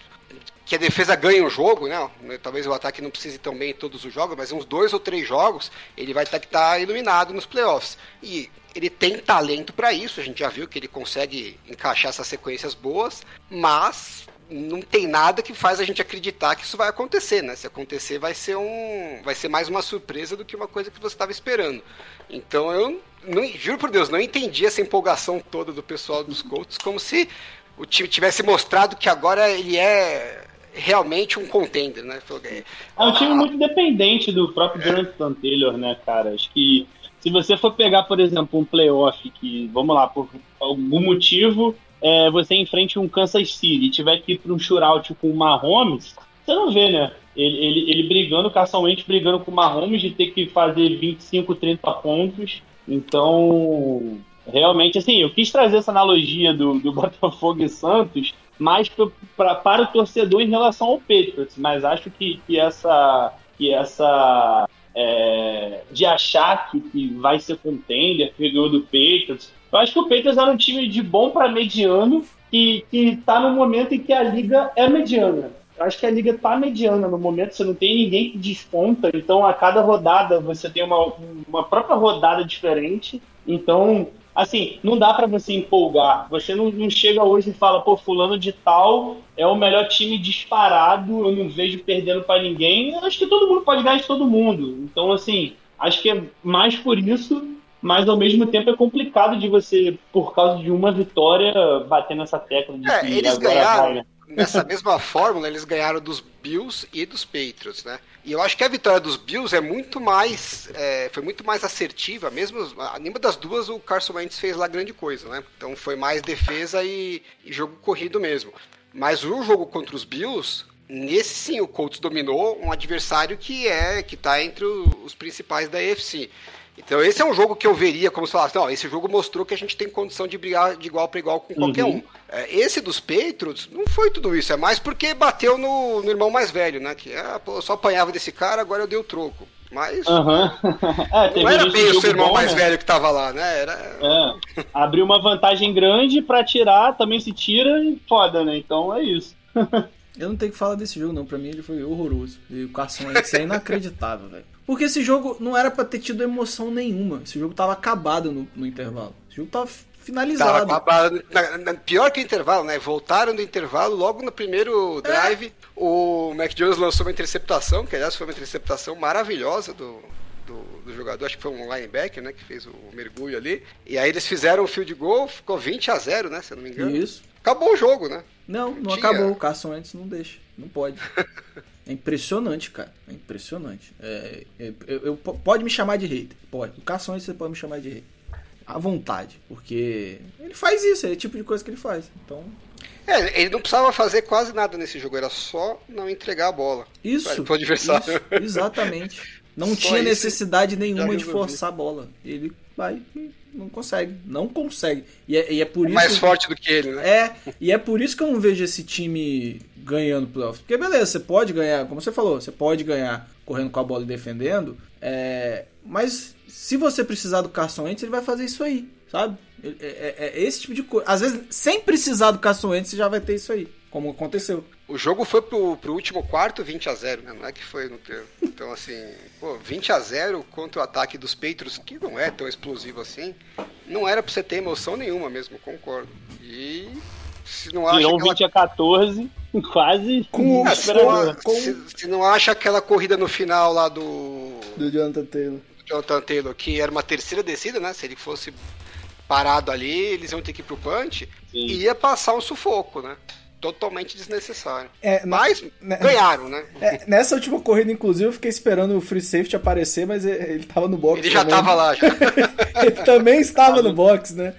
que a defesa ganhe um jogo, né? Talvez o ataque não precise tão bem em todos os jogos, mas uns dois ou três jogos ele vai ter que estar iluminado nos playoffs. E ele tem talento para isso, a gente já viu que ele consegue encaixar essas sequências boas, mas não tem nada que faz a gente acreditar que isso vai acontecer, né? Se acontecer, vai ser um, vai ser mais uma surpresa do que uma coisa que você estava esperando. Então eu não, juro por Deus, não entendi essa empolgação toda do pessoal dos Colts, como se o time tivesse mostrado que agora ele é realmente um contender, né? É um time muito dependente do próprio Jonathan Taylor, né, cara? Acho que se você for pegar, por exemplo, um playoff que, vamos lá, por algum motivo é, você enfrente um Kansas City e tiver que ir para um shootout com o Mahomes, você não vê, né? Ele, ele, ele brigando, casualmente brigando com o Mahomes de ter que fazer 25, 30 pontos. Então, realmente, assim, eu quis trazer essa analogia do, do Botafogo e Santos mais pra, pra, para o torcedor em relação ao Patriots, mas acho que, que essa, que essa é, de achar que, que vai ser contender, que ganhou do Patriots, eu acho que o Patriots era um time de bom para mediano e que tá no momento em que a liga é mediana. Eu acho que a liga tá mediana no momento, você não tem ninguém que desponta, então a cada rodada você tem uma, uma própria rodada diferente. Então, assim, não dá para você empolgar. Você não, não, chega hoje e fala, pô, fulano de tal é o melhor time disparado, eu não vejo perdendo para ninguém. Eu acho que todo mundo pode ganhar de todo mundo. Então, assim, acho que é mais por isso mas ao mesmo tempo é complicado de você, por causa de uma vitória, bater nessa tecla de é, que eles ganharam, vai, né? Nessa mesma fórmula, eles ganharam dos Bills e dos Patriots, né? E eu acho que a vitória dos Bills é muito mais. É, foi muito mais assertiva, mesmo. Nenhuma das duas o Carson Wentz fez lá grande coisa, né? Então foi mais defesa e, e jogo corrido mesmo. Mas o jogo contra os Bills, nesse sim, o Colts dominou um adversário que é que tá entre os principais da AFC. Então esse é um jogo que eu veria como se falasse, não, esse jogo mostrou que a gente tem condição de brigar de igual para igual com qualquer uhum. um. É, esse dos Patriots não foi tudo isso, é mais porque bateu no, no irmão mais velho, né? Que ah, pô, eu só apanhava desse cara, agora eu dei o troco. Mas uhum. é, não era bem o seu irmão bom, mais né? velho que tava lá, né? Era... É. Abriu uma vantagem grande para tirar, também se tira e foda, né? Então é isso. Eu não tenho que falar desse jogo, não. Pra mim ele foi horroroso. E o Carson Wentz é inacreditável, velho. Porque esse jogo não era para ter tido emoção nenhuma. Esse jogo tava acabado no, no intervalo. Esse jogo tava finalizado. Tava acabado. Na, na, pior que o intervalo, né? Voltaram do intervalo logo no primeiro drive. É. O Mac Jones lançou uma interceptação, que aliás foi uma interceptação maravilhosa do, do, do, jogador, acho que foi um linebacker, né, que fez o mergulho ali. E aí eles fizeram o field goal, ficou 20 a 0, né, se eu não me engano. Isso. Acabou o jogo, né? Não, não, Tinha... acabou. O Carson antes não deixa. Não pode. É impressionante, cara. É impressionante. É, é, eu, eu, pode me chamar de hater. Pode. O Carson você pode me chamar de hater. À vontade. Porque ele faz isso, é o tipo de coisa que ele faz. Então. É, ele não precisava fazer quase nada nesse jogo, era só não entregar a bola. Isso. Pro adversário. Isso, exatamente. Não Só tinha necessidade nenhuma de forçar a bola. Ele vai não consegue. Não consegue. E é, e é por é isso. Mais forte do que ele, né? É, e é por isso que eu não vejo esse time ganhando playoffs. Porque beleza, você pode ganhar, como você falou, você pode ganhar correndo com a bola e defendendo. É, mas se você precisar do Carson Wentz, ele vai fazer isso aí, sabe? É, é, é esse tipo de coisa. Às vezes, sem precisar do Carson Wentz, você já vai ter isso aí como aconteceu. O jogo foi pro, pro último quarto 20 a 0 né? Não é que foi no termo. Então, assim, pô, 20 a 0 contra o ataque dos Patriots, que não é tão explosivo assim, não era pra você ter emoção nenhuma mesmo, concordo. E se não acha. Virou aquela... 20 a 14, quase. Com, é, se, não, com... Se, se, não acha aquela corrida no final lá do. Do Jonathan Taylor. Do Jonathan Taylor, que era uma terceira descida, né? Se ele fosse parado ali, eles iam ter que ir pro punch, Sim. ia passar um sufoco, né? Totalmente desnecessário. É, mas né, ganharam, né? É, nessa última corrida, inclusive, eu fiquei esperando o free safety aparecer, mas ele estava no box. Ele já estava lá. Já. ele também estava no box, né?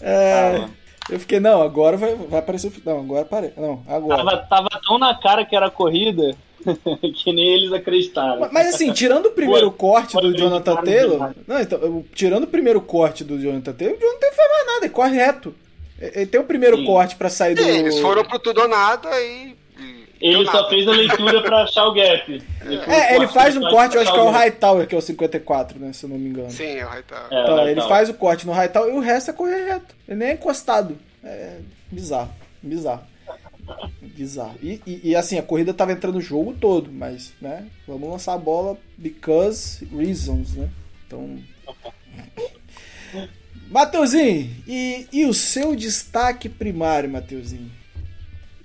É, eu fiquei, não, agora vai, vai aparecer o. Não, agora aparece. Não, agora. Tava, tava tão na cara que era corrida que nem eles acreditaram. Mas, mas assim, tirando o primeiro Pô, corte do Jonathan Taylor. Não, então, tirando o primeiro corte do Jonathan Taylor, o Jonathan não faz mais nada, ele corre reto. Ele tem o primeiro Sim. corte para sair do. Sim, eles foram pro tudo ou nada e. Ele só fez a leitura pra achar o gap. Ele é, ele faz um corte, eu acho que é o Hightower, que é o 54, né? Se eu não me engano. Sim, é o Hightower. É, então, ele faz o corte no Hightower e o resto é correr reto. Ele nem é encostado. É bizarro. Bizarro. Bizarro. E, e, e, assim, a corrida tava entrando o jogo todo, mas, né? Vamos lançar a bola because reasons, né? Então. Mateuzinho, e, e o seu destaque primário, Mateuzinho?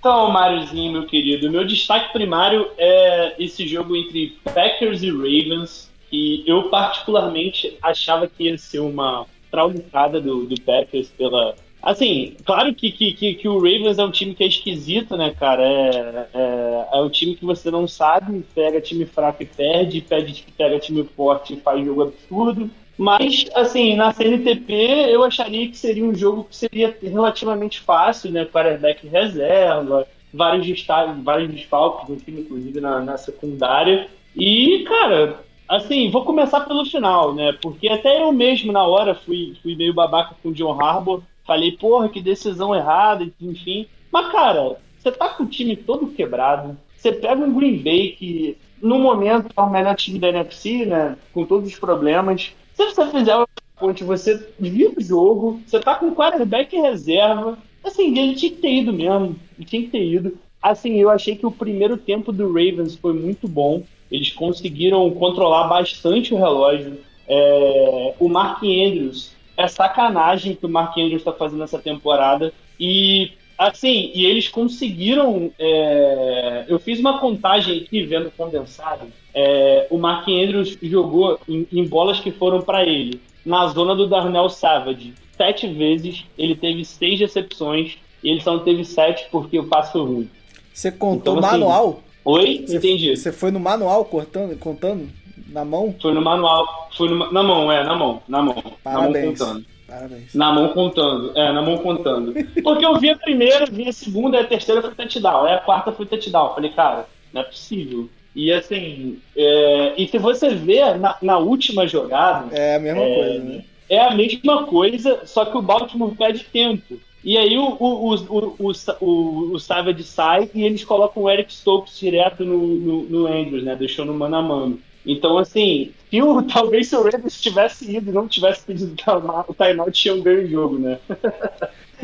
Então, Máriozinho, meu querido, meu destaque primário é esse jogo entre Packers e Ravens, que eu particularmente achava que ia ser uma traulicada do, do Packers pela. Assim, claro que, que, que, que o Ravens é um time que é esquisito, né, cara? É, é, é um time que você não sabe, pega time fraco e perde, pede, pega time forte e faz jogo absurdo. Mas, assim, na CNTP eu acharia que seria um jogo que seria relativamente fácil, né? Quarterback reserva, vários, destaques, vários desfalques do time, inclusive na, na secundária. E, cara, assim, vou começar pelo final, né? Porque até eu mesmo, na hora, fui, fui meio babaca com o John Harbour. Falei, porra, que decisão errada, enfim. Mas, cara, você tá com o time todo quebrado. Você pega um Green Bay que, no momento, é o melhor time da NFC, né? Com todos os problemas. Se você fizer o ponte, você vira o jogo, você tá com quarterback em reserva. Assim, ele tinha que ter ido mesmo. Ele tinha que ter ido. Assim, eu achei que o primeiro tempo do Ravens foi muito bom. Eles conseguiram controlar bastante o relógio. É, o Mark Andrews é sacanagem que o Mark Andrews está fazendo essa temporada. E assim, e eles conseguiram. é, eu fiz uma contagem aqui vendo condensado. É, o Mark Andrews jogou em, em bolas que foram para ele na zona do Darnell Savage sete vezes. Ele teve seis recepções e ele só não teve sete porque o passe foi ruim. Você contou Então, assim, manual? Oi? Você- Entendi. Você foi no manual cortando, contando? Na mão? Foi no manual. Foi no, na mão, é, na mão. Na mão. Parabéns. Na mão contando. Parabéns. Na mão contando. É, na mão contando. Porque eu vi a primeira, vi a segunda, a terceira foi touchdown. Aí a quarta foi touchdown. Falei, cara, não é possível. E assim, é, e se você vê na, na última jogada, É a mesma É, coisa, né? é a mesma coisa, só que o Baltimore perde tempo. E aí o, o, o, o, o, o, o Savage sai e eles colocam o Eric Stokes direto no, no, no Andrews, né? Deixando mano a mano. Então, assim, se o, talvez se o Ravens tivesse ido e não tivesse pedido time- o timeout, tinham ganho o jogo, né?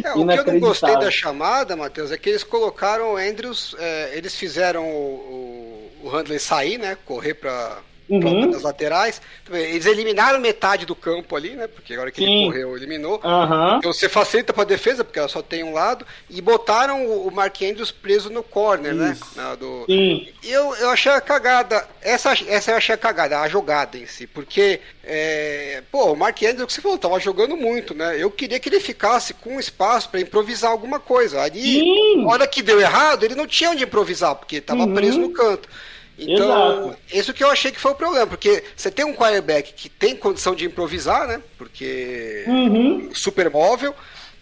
É, o que eu não gostei da chamada, Matheus, é que eles colocaram o Andrews, é, eles fizeram o, o, Handley sair, né? Correr para Uhum. laterais. Eles eliminaram metade do campo ali, né? Porque agora que ele Sim. correu, eliminou. Aham. Então você facilita para defesa, porque ela só tem um lado, e botaram o Mark Andrews preso no corner, né? Na- do, Sim. eu, eu achei a cagada. Essa, essa eu achei a cagada, a jogada em si. Porque, é, pô, o Mark Andrews, que você falou, tava jogando muito, né? Eu queria que ele ficasse com espaço pra improvisar alguma coisa. Ali, Sim. na hora que deu errado, ele não tinha onde improvisar, porque tava Uhum. preso no canto. Então, Exato. isso que eu achei que foi o problema, porque você tem um quarterback que tem condição de improvisar, né? Porque Uhum. super móvel.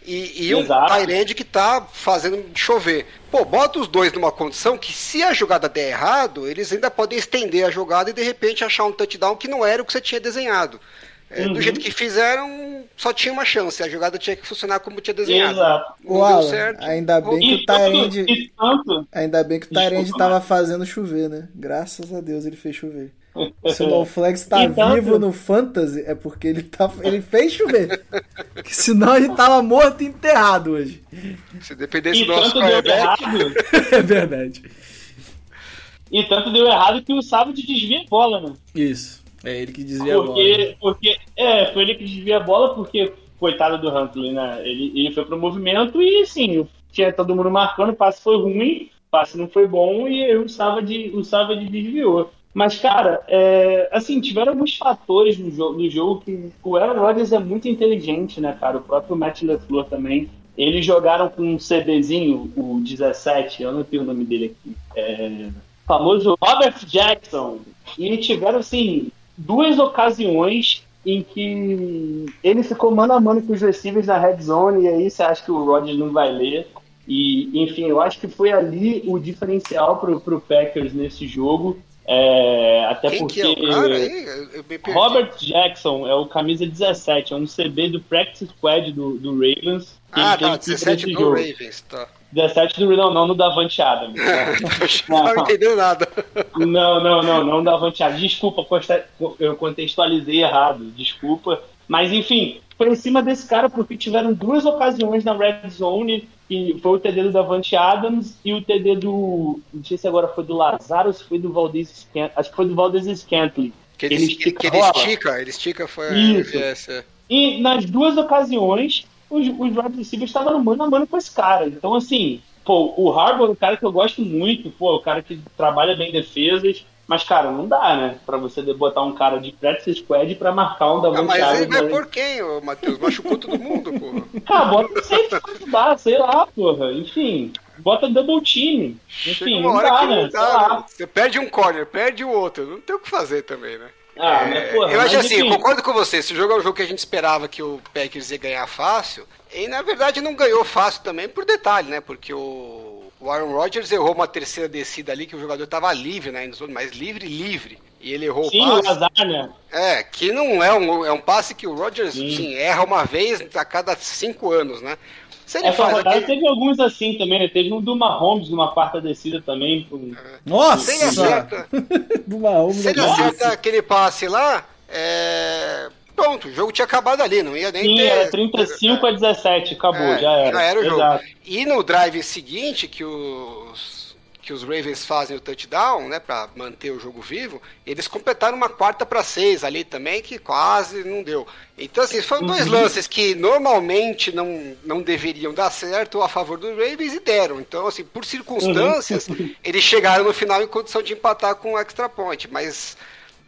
E, e um. Tyrande que tá fazendo chover. Pô, bota os dois numa condição que se a jogada der errado, eles ainda podem estender a jogada e de repente achar um touchdown que não era o que você tinha desenhado. É, Uhum. Do jeito que fizeram, só tinha uma chance. A jogada tinha que funcionar como tinha desenhado. Exato. Não Alan, certo. ainda bem que o Tyrande... Ainda bem que o Tyrande Desculpa, tava Marcos. fazendo chover, né? Graças a Deus ele fez chover. Se o NoFlex tá E tanto- vivo no Fantasy, é porque ele, tá, ele fez chover. que senão ele tava morto e enterrado hoje. Se dependesse e do nosso tanto deu quarterback, errado. É verdade. E tanto deu errado que o Savage desvia a bola, né? Isso. É ele que desvia a bola. Porque, porque, é, foi ele que desvia a bola, porque, coitado do Huntley, né? Ele, ele foi pro movimento e, assim, tinha todo mundo marcando, o passe foi ruim, o passe não foi bom e o Savage, o Savage desviou. Mas, cara, é, assim, tiveram alguns fatores no jogo, no jogo que o Aaron Rodgers é muito inteligente, né, cara? O próprio Matt LeFleur também. Eles jogaram com um CDzinho, o 17, eu não tenho o nome dele aqui. É, famoso Robert Jackson. E tiveram, assim, duas ocasiões em que ele ficou mano a mano com os receivers na red zone, e aí você acha que o Rodgers não vai ler. E, enfim, eu acho que foi ali o diferencial pro, pro Packers nesse jogo. É, até quem porque. que é me perdi. Robert Jackson é o camisa 17, é um CB do Practice Squad do, do Ravens. Ah, tá, que ir 17 nesse do jogo. Ravens, tá. 17 do não, não no Davante Adams. não tava entendendo nada. Não, não, não, não da Vantiado. Desculpa, consta- eu contextualizei errado, desculpa. Mas enfim, foi em cima desse cara porque tiveram duas ocasiões na Red Zone, que foi o TD do Davante Adams e o TD do. Não sei se agora foi do Lazaro ou se foi do Valdez Scant. Acho que foi do Valdez Scantley. Que ele, Ele estica que ele estica, ele estica foi a Isso. MVS, é. E nas duas ocasiões, os, os wide receivers estavam no mano a mano com esse cara. Então, assim, pô, o Harbour é um cara que eu gosto muito, pô, é um cara que trabalha bem defesas. Mas, cara, não dá, né? Pra você botar um cara de practice squad pra marcar um Ah, Davante mas ele Adams vai por quem, ô Matheus? Machucou todo mundo, porra. Cara, bota sempre quando dá, sei lá, porra. Enfim, bota double team. Enfim, não hora dá, que né? não Sei dá. né? Você perde um corner, perde o outro. Não tem o que fazer também, né? Ah, É, mas, porra, eu acho assim, eu concordo com você. Esse jogo é um jogo que a gente esperava que o Packers ia ganhar fácil. E na verdade não ganhou fácil também por detalhe, né? Porque o, o Aaron Rodgers errou uma terceira descida ali que o jogador estava livre na endzone, mas livre, livre. E ele errou Sim, o passe. azar, né? É, que não é um, é um passe que o Rodgers sim, erra uma vez a cada cinco anos, né? Se ele Essa faz rodada aquele- teve alguns assim também, né? Teve um do Mahomes numa quarta descida também. com- Nossa! se ele acerta, Do Mahomes se ele agora. acerta aquele passe lá, é... pronto, o jogo tinha acabado ali, não ia nem Sim, ter. era 35 a 17, acabou, É, já era. Já era o jogo. Exato. E no drive seguinte, que os, que os Ravens fazem o touchdown, né, pra manter o jogo vivo, eles completaram uma quarta para seis ali também, que quase não deu. Então, assim, foram dois Uhum. lances que normalmente não, não deveriam dar certo a favor dos Ravens e deram. Então, assim, por circunstâncias, Uhum. eles chegaram no final em condição de empatar com o extra point, mas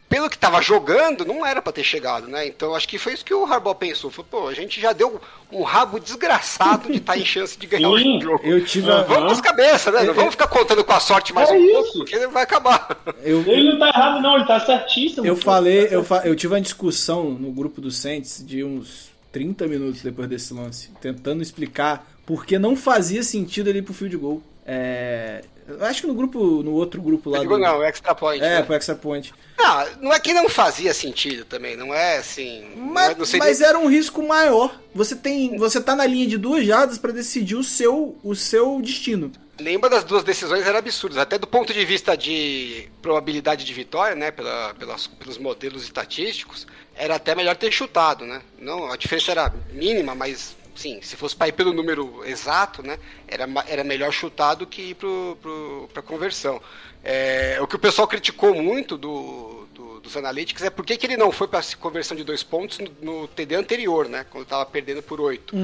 pelo que estava jogando, não era para ter chegado, né? Então acho que foi isso que o Harbaugh pensou. Falou, pô, a gente já deu um rabo desgraçado de estar em chance de ganhar o Sim, jogo. Eu tive a- Vamos com as cabeças, né? Não vamos ficar contando com a sorte mais É um pouco, isso. porque vai acabar. Eu, Ele não tá errado, não, ele tá certíssimo. eu pô. falei, eu, fa- eu tive uma discussão no grupo do Saints de uns 30 minutos depois desse lance, tentando explicar por que não fazia sentido ele ir pro field goal. É, eu acho que no grupo, no outro grupo lá Eu digo, do, não, extra point. É, né? pro extra point. Não, não é que não fazia sentido também, não é assim. não Mas, é- não seria- mas era um risco maior. Você tem, você tá na linha de duas jardas pra decidir o seu, o seu destino. Lembra das duas decisões eram absurdas, até do ponto de vista de probabilidade de vitória, né, pela, pelas, pelos modelos estatísticos, era até melhor ter chutado, né? Não, a diferença era mínima, mas sim, se fosse para ir pelo número exato, né, era, era melhor chutar do que ir pra conversão. É, o que o pessoal criticou muito do, do- dos analytics é por que, que ele não foi para conversão de dois pontos no, no TD anterior, né, quando estava perdendo por oito.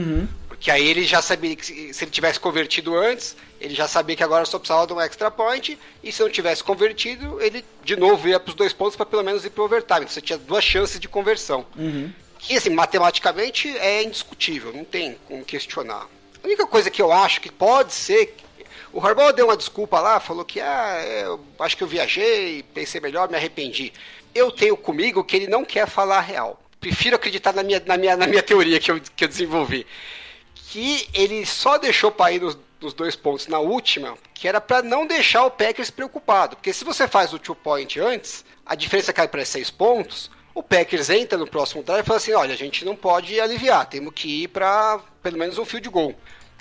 Porque aí ele já sabia que se, se ele tivesse convertido antes, ele já sabia que agora só precisava de um extra point, e se não tivesse convertido, ele de novo ia para os dois pontos para pelo menos ir para o overtime. Então você tinha duas chances de conversão. Que, assim, matematicamente é indiscutível, não tem como questionar. A única coisa que eu acho que pode ser. O Harbaugh deu uma desculpa lá, falou que ah, eu acho que eu viajei, pensei melhor, me arrependi. Eu tenho comigo que ele não quer falar a real. Prefiro acreditar na minha, na minha, na minha teoria que eu, que eu desenvolvi que ele só deixou para ir nos, nos dois pontos na última, que era para não deixar o Packers preocupado. Porque se você faz o two point antes, a diferença cai para seis pontos, o Packers entra no próximo drive e fala assim: olha, a gente não pode aliviar, temos que ir para pelo menos um field goal.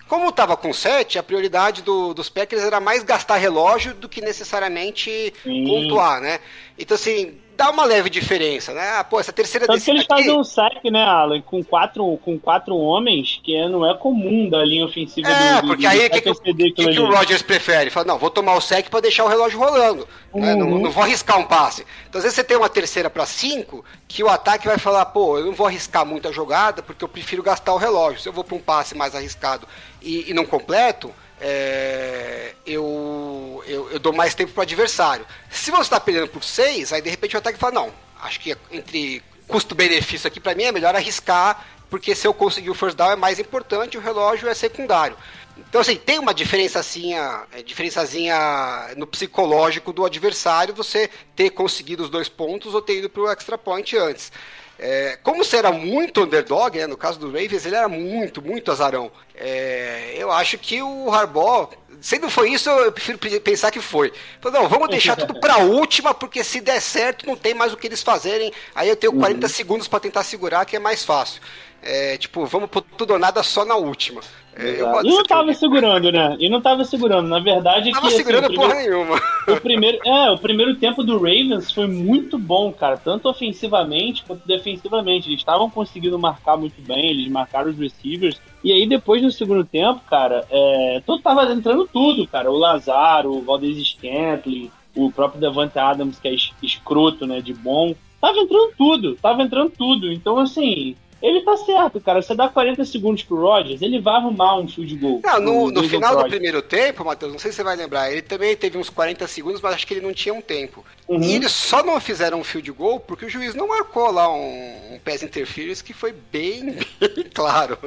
Como estava com 7, a prioridade do- dos Packers era mais gastar relógio do que necessariamente Sim. pontuar, né? Então, assim, dá uma leve diferença, né? Ah, pô, essa terceira Tanto que eles aqui- fazem um sack, né, Alan, com quatro, com quatro homens, que é- não é comum da linha ofensiva É, do, do, porque do aí o que, que, que, que o Rogers prefere? Fala, não, vou tomar o sec para deixar o relógio rolando. né? Não, Uhum. não vou arriscar um passe. Então, às vezes você tem uma terceira para cinco, que o ataque vai falar, pô, eu não vou arriscar muito a jogada, porque eu prefiro gastar o relógio. Se eu vou para um passe mais arriscado e, e não completo, é, eu, eu, eu dou mais tempo para o adversário. Se você está perdendo por seis, aí de repente o ataque fala, não, acho que entre custo-benefício aqui para mim é melhor arriscar, porque se eu conseguir o first down é mais importante, o relógio é secundário. Então, assim, tem uma diferençazinha, é, diferençazinha no psicológico do adversário você ter conseguido os dois pontos ou ter ido para o extra point antes. É, como era muito underdog, né, no caso do Ravens, ele era muito, muito azarão. É, eu acho que o Harbaugh, se não foi isso, eu prefiro pe- pensar que foi. Falou, não, vamos deixar tudo para a última, porque se der certo, não tem mais o que eles fazerem. Aí eu tenho 40 segundos para tentar segurar, que é mais fácil. É, tipo, vamos pôr tudo ou nada só na última. É, eu gosto E não tava segurando, né? E não tava segurando. Na verdade, Tava que, assim, segurando o primeiro- porra nenhuma. O primeiro, é, o primeiro tempo do Ravens foi muito bom, cara, tanto ofensivamente quanto defensivamente. Eles estavam conseguindo marcar muito bem, eles marcaram os receivers. E aí depois no segundo tempo, cara, é, todo tava entrando tudo, cara. O Lazaro, o Valdez Scantling, o próprio Devante Adams, que é es- escroto, né, de bom. Tava entrando tudo, tava entrando tudo. Então, assim, Ele tá certo, cara. Você dá 40 segundos pro Rodgers, ele vai arrumar um field goal. Não, no, no final do primeiro tempo, Matheus, não sei se você vai lembrar, ele também teve uns 40 segundos, mas acho que ele não tinha um tempo. Uhum. E eles só não fizeram um field goal porque o juiz não marcou lá um, um pass interference que foi bem, bem claro.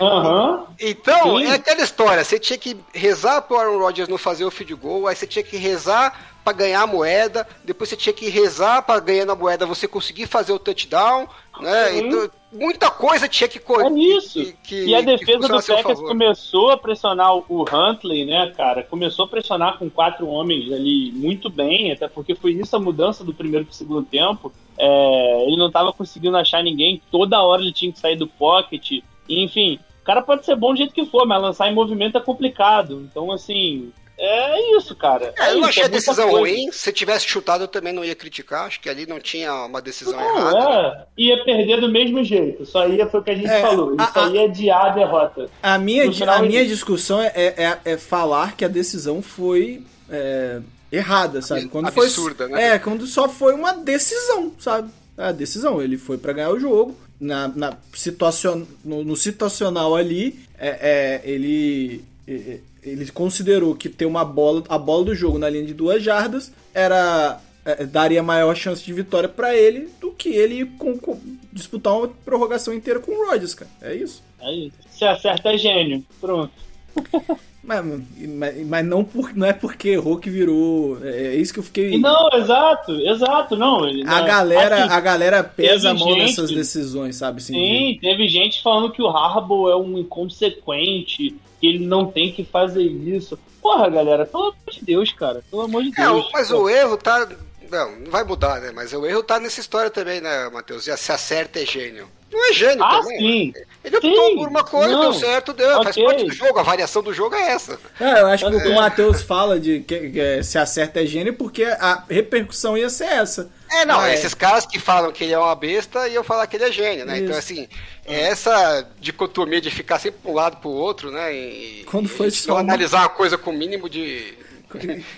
Aham. Então, Sim. é aquela história, você tinha que rezar pro Aaron Rodgers não fazer o field goal, aí você tinha que rezar pra ganhar a moeda, depois você tinha que rezar pra ganhar a moeda você conseguir fazer o touchdown, né? Uhum. Então, muita coisa tinha que co- É isso. que- que- e a defesa do Packers começou a pressionar o Huntley, né, cara? Começou a pressionar com quatro homens ali muito bem, até porque foi isso a mudança do primeiro pro segundo tempo. É, ele não tava conseguindo achar ninguém, toda hora ele tinha que sair do pocket. Enfim, o cara pode ser bom do jeito que for, mas lançar em movimento é complicado. Então, assim, é isso, cara. É, eu não isso, achei é a decisão coisa. ruim. Se tivesse chutado, eu também não ia criticar. Acho que ali não tinha uma decisão Não, errada. é, ia perder do mesmo jeito. Só ia, foi o que a gente É, falou. Isso a- aí é adiar a derrota. A minha, a minha discussão é, é, é falar que a decisão foi é, errada, sabe? Quando foi, Absurda, né? É, quando só foi uma decisão, sabe? É a decisão. Ele foi pra ganhar o jogo. Na, na situacion, no, no situacional ali, é, é, ele, é, ele considerou que ter uma bola, a bola do jogo na linha de duas jardas era é, daria maior chance de vitória pra ele do que ele com- com- disputar uma prorrogação inteira com o Rodgers, cara. É isso. É isso. Se acerta é gênio. Pronto. Mas, mas, mas não, por, não é porque errou que virou. É, é isso que eu fiquei. Não, exato, exato, não. a né, galera, assim, a galera pesa a mão gente- nessas decisões, sabe? Assim, Sim, teve gente falando que o Harbaugh é um inconsequente, que ele não tem que fazer isso. Porra, galera, pelo amor de Deus, cara. Pelo amor de É, Deus. mas Pô, o erro tá. Não, não vai mudar, né? Mas o erro tá nessa história também, né, Matheus? Já se acerta é gênio. Não é gênio Ah, também. sim. Ele optou Sim, por uma coisa, não. deu certo, deu. Faz Ok. parte do jogo, a variação do jogo é essa. É, eu acho que o que É. o Matheus fala de que, que é, se acerta é gênio porque a repercussão ia ser essa. É, não, Ah, é. esses caras que falam que ele é uma besta iam falar que ele é gênio, né? Então, Isso. assim, é essa dicotomia de ficar sempre pra um lado pro outro, né? E, Quando foi e só não uma- analisar a coisa com o mínimo de.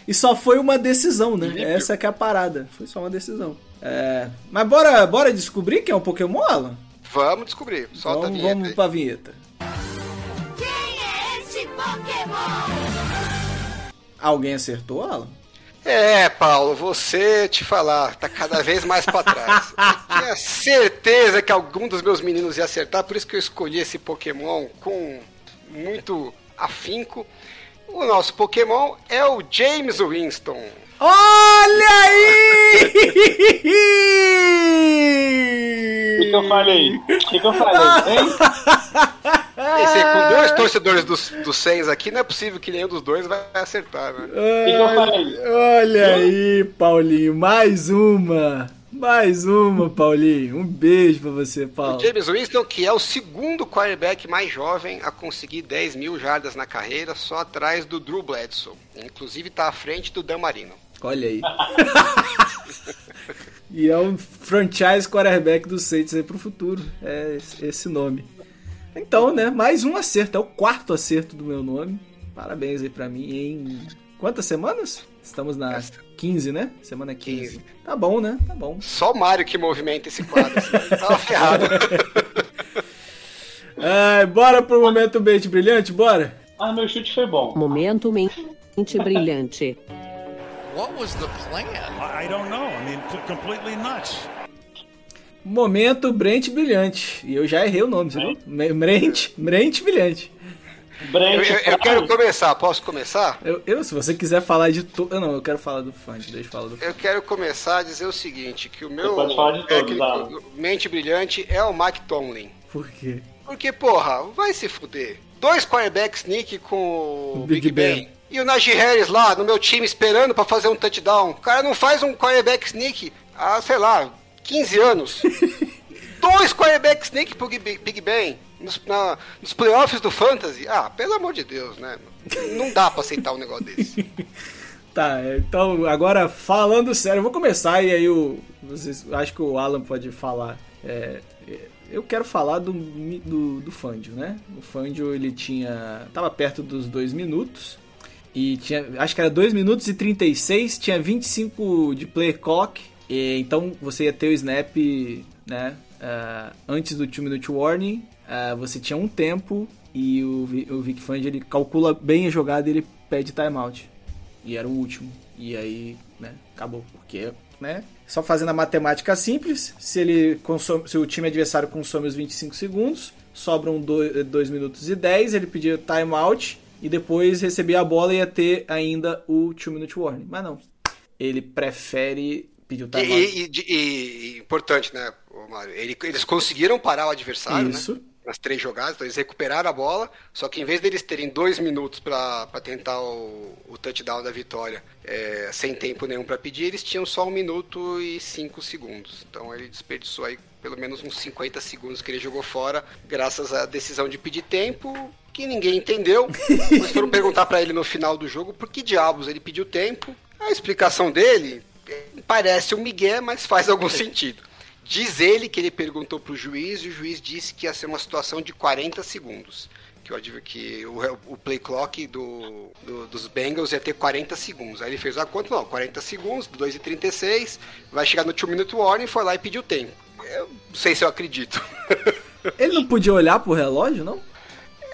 E só foi uma decisão, né? Essa que é a parada. Foi só uma decisão. É, mas bora, bora descobrir quem é o Pokémon, Alan? Vamos descobrir. Solta a Vamos, vinheta. vamos aí. pra vinheta. Quem é este Pokémon? Alguém acertou, Alan? É, Paulo, você te falar, tá cada vez mais pra trás. Eu tinha certeza que algum dos meus meninos ia acertar, por isso que eu escolhi esse Pokémon com muito afinco. O nosso Pokémon é o James Winston. Olha O que, que eu aí! falei? O que, que eu falei? Hein? Esse, com dois torcedores dos, dos Saints aqui, não é possível que nenhum dos dois vai acertar, né? Que eu falei? Olha aí, Paulinho, mais uma. Mais uma, Paulinho. Um beijo pra você, O Paulo. James Winston, que é o segundo quarterback mais jovem a conseguir 10 mil jardas na carreira, só atrás do Drew Bledsoe. Inclusive tá à frente do Dan Marino. Olha aí. e é um franchise quarterback do Saints aí pro futuro. É esse- esse nome. Então, né, mais um acerto. É o quarto acerto do meu nome. Parabéns aí pra mim em quantas semanas? Estamos na Essa. 15, né? Semana 15. 15. Tá bom, né? Tá bom. Só o Mário que movimenta esse quadro. senão ele Tava ferrado. Ai, bora pro momento bait brilhante, bora? Ah, meu chute foi bom. Momento mente brilhante. What was the plan? I don't know. I mean, completely nuts. Momento Brent Brilhante. E eu já errei o nome, você viu? Brent, Brent Brilhante. Eu, Brent, eu- eu quero começar, posso começar? Eu, eu, se você quiser falar de tudo. Não, eu quero falar do funk, deixa eu falar do Eu quero começar a dizer o seguinte, que o meu pode falar de todos, técnico mente brilhante é o Mike Tomlin. Por quê? Porque, porra, vai se fuder. Dois quarterbacks sneak com o Big Big, ben. Ben. E o Najee Harris lá no meu time esperando pra fazer um touchdown. O cara não faz um quarterback sneak há, sei lá, 15 anos. Dois quarterback sneak pro Big Ben nos, na- nos playoffs do Fantasy. Ah, pelo amor de Deus, né? Não dá pra aceitar um negócio desse. Tá, então agora falando sério, eu vou começar e aí o. Vocês, acho que o Alan pode falar. É, eu quero falar do, do, do né? O Fandio ele tinha. tava perto dos dois minutos. E tinha. Acho que era 2 minutos e 36, tinha 25 de play clock. E, então você ia ter o snap, né? ah, antes do 2 minute warning, ah, você tinha um tempo e o, o Vic Fangio ele calcula bem a jogada e ele pede timeout. E era o último. E aí, né, acabou. Porque, né, só fazendo a matemática simples, se ele consome, se o time adversário consome os 25 segundos, sobram 2 minutos e 10, ele pedia timeout e depois recebia a bola e ia ter ainda o 2 minute warning. Mas não. Ele prefere pedir o timeout. e- e- e- e importante, né, Mário? Ele- eles conseguiram parar o adversário, Isso. né? Nas três jogadas, então eles recuperaram a bola, só que em vez deles terem dois minutos para tentar o, o touchdown da vitória, é, sem tempo nenhum para pedir, eles tinham só um minuto e cinco segundos. Então ele desperdiçou aí pelo menos uns 50 segundos que ele jogou fora, graças à decisão de pedir tempo, que ninguém entendeu. Mas foram perguntar para ele no final do jogo por que diabos ele pediu tempo. A explicação dele eh, parece um migué, mas faz algum sentido. Diz ele que ele perguntou pro juiz e o juiz disse que ia ser uma situação de 40 segundos. Que, o adv- que o, o play clock do, do- dos Bengals ia ter 40 segundos. Aí ele fez a conta, não, 40 segundos, 2 e 36, vai chegar no 2 minute warning, foi lá e pediu tempo. Eu não sei se eu acredito. Ele não podia olhar pro relógio, não?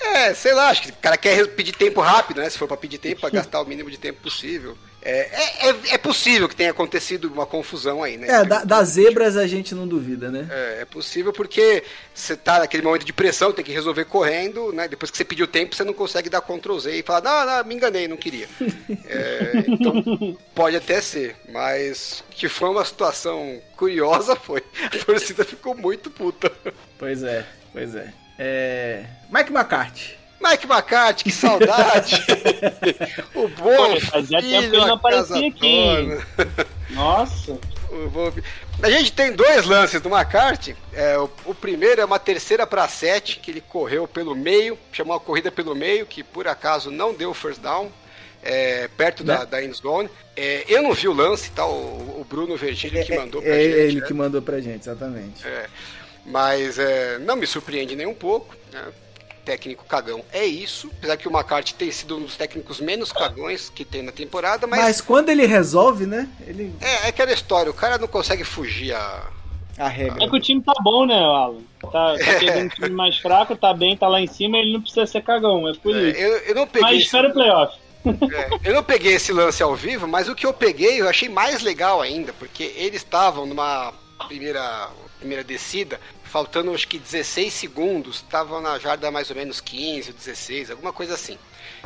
É, sei lá, acho que o cara quer pedir tempo rápido, né? Se for pra pedir tempo, pra gastar o mínimo de tempo possível. É, é, é- é possível que tenha acontecido uma confusão aí, né? É, da- das zebras a gente não duvida, né? É, é possível porque você tá naquele momento de pressão, tem que resolver correndo, né? Depois que você pediu tempo, você não consegue dar Ctrl Z e falar, não, não, me enganei, não queria. É, então, pode até ser, mas que foi uma situação curiosa foi. A torcida ficou muito puta. Pois é, pois é. É. Mike McCarthy. Mike McCarthy, que saudade! o bom Pô, fazia filho, tempo que ele não aparecia aqui. Nossa. A gente tem dois lances do McCarthy. É, o, o primeiro é uma terceira para sete, que ele correu pelo meio, chamou a corrida pelo meio, que por acaso não deu first down. é, perto da, Né? da end zone. É, eu não vi o lance, tá? O, o Bruno Virgílio que mandou pra é, gente. ele né? que mandou pra gente, exatamente. É, mas é, não me surpreende nem um pouco. Né? Técnico cagão é isso. Apesar que o McCarthy tem sido um dos técnicos menos cagões que tem na temporada, mas, Mas quando ele resolve, né? Ele. é, é aquela história, o cara não consegue fugir a. A regra. É que o time tá bom, né, Alan? Tá, tá pegando um time mais fraco, tá bem, tá lá em cima, ele não precisa ser cagão, é por É, isso. eu, eu não peguei. Mas esse- espera o playoff. É, eu não peguei esse lance ao vivo, mas o que eu peguei eu achei mais legal ainda, porque eles estavam numa primeira, primeira descida, faltando acho que 16 segundos, estavam na jarda mais ou menos 15, 16, alguma coisa assim.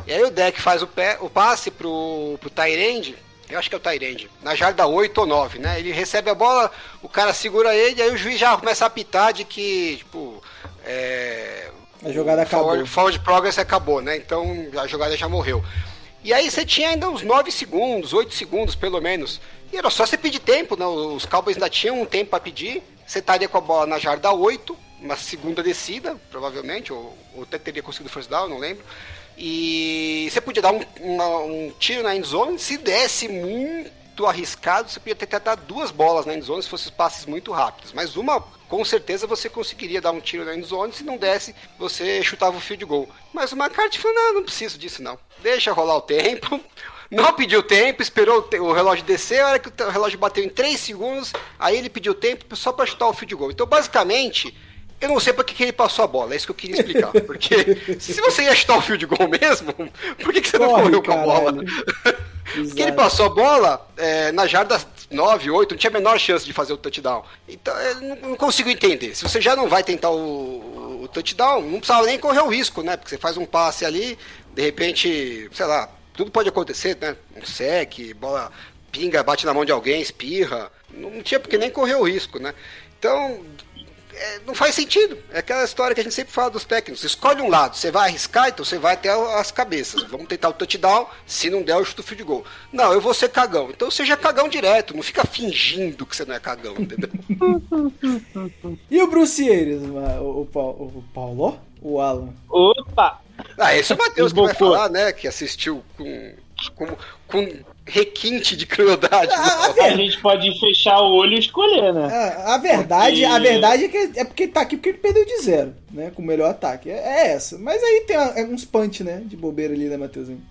E aí o deck faz o, pé, o passe pro, pro Tyrande, eu acho que é o Tyrande, na jarda 8 ou 9, né? Ele recebe a bola, o cara segura ele, aí o juiz já começa a apitar de que, tipo, é, A jogada acabou. Forward progress acabou, né? Então a jogada já morreu. E aí você tinha ainda uns 9 segundos, 8 segundos pelo menos. E era só você pedir tempo, né? Os Cowboys ainda tinham um tempo para pedir. Você estaria com a bola na jarda 8, uma segunda descida, provavelmente, ou, ou até teria conseguido first down, não lembro. E você podia dar um, uma- um tiro na endzone, se desse muito arriscado, você podia ter tentado duas bolas na endzone se fossem passes muito rápidos. Mas uma, com certeza, você conseguiria dar um tiro na endzone, se não desse, você chutava o field goal. Mas o McCarthy falou, não, não preciso disso não. Deixa rolar o tempo. Não pediu tempo, esperou o, relógio descer, a hora que o relógio bateu em 3 segundos, aí ele pediu tempo só para chutar o field goal. Então, basicamente, eu não sei pra que, que ele passou a bola, é isso que eu queria explicar. Porque se você ia chutar o field goal mesmo, por que, que você não Corre, correu com a bola? Porque ele passou a bola é, na jarda 9, 8, não tinha a menor chance de fazer o touchdown. Então, eu não, não consigo entender. Se você já não vai tentar o, o touchdown, não precisava nem correr o risco, né? Porque você faz um passe ali, de repente, sei lá, tudo pode acontecer, né? Um sec, bola pinga, bate na mão de alguém, espirra. Não tinha porque nem correr o risco, né? Então, é, não faz sentido. É aquela história que a gente sempre fala dos técnicos. Escolhe um lado, você vai arriscar, então você vai até as cabeças. Vamos tentar o touchdown, se não der, eu chuto o field goal. Não, eu vou ser cagão. Então seja cagão direto, não fica fingindo que você não é cagão, entendeu? E o Bruce Ayres, o Paulo? O Alan. Opa! Ah, esse é o Matheus que vai falar, né? Que assistiu com, com, com requinte de crueldade. Ah, A gente pode fechar o olho e escolher, né? A, a verdade, Porque- a verdade é que é porque tá aqui porque ele perdeu de zero, né? Com o melhor ataque. É, é essa. Mas aí tem a- é uns punch, né? De bobeira ali, né, Matheusinho?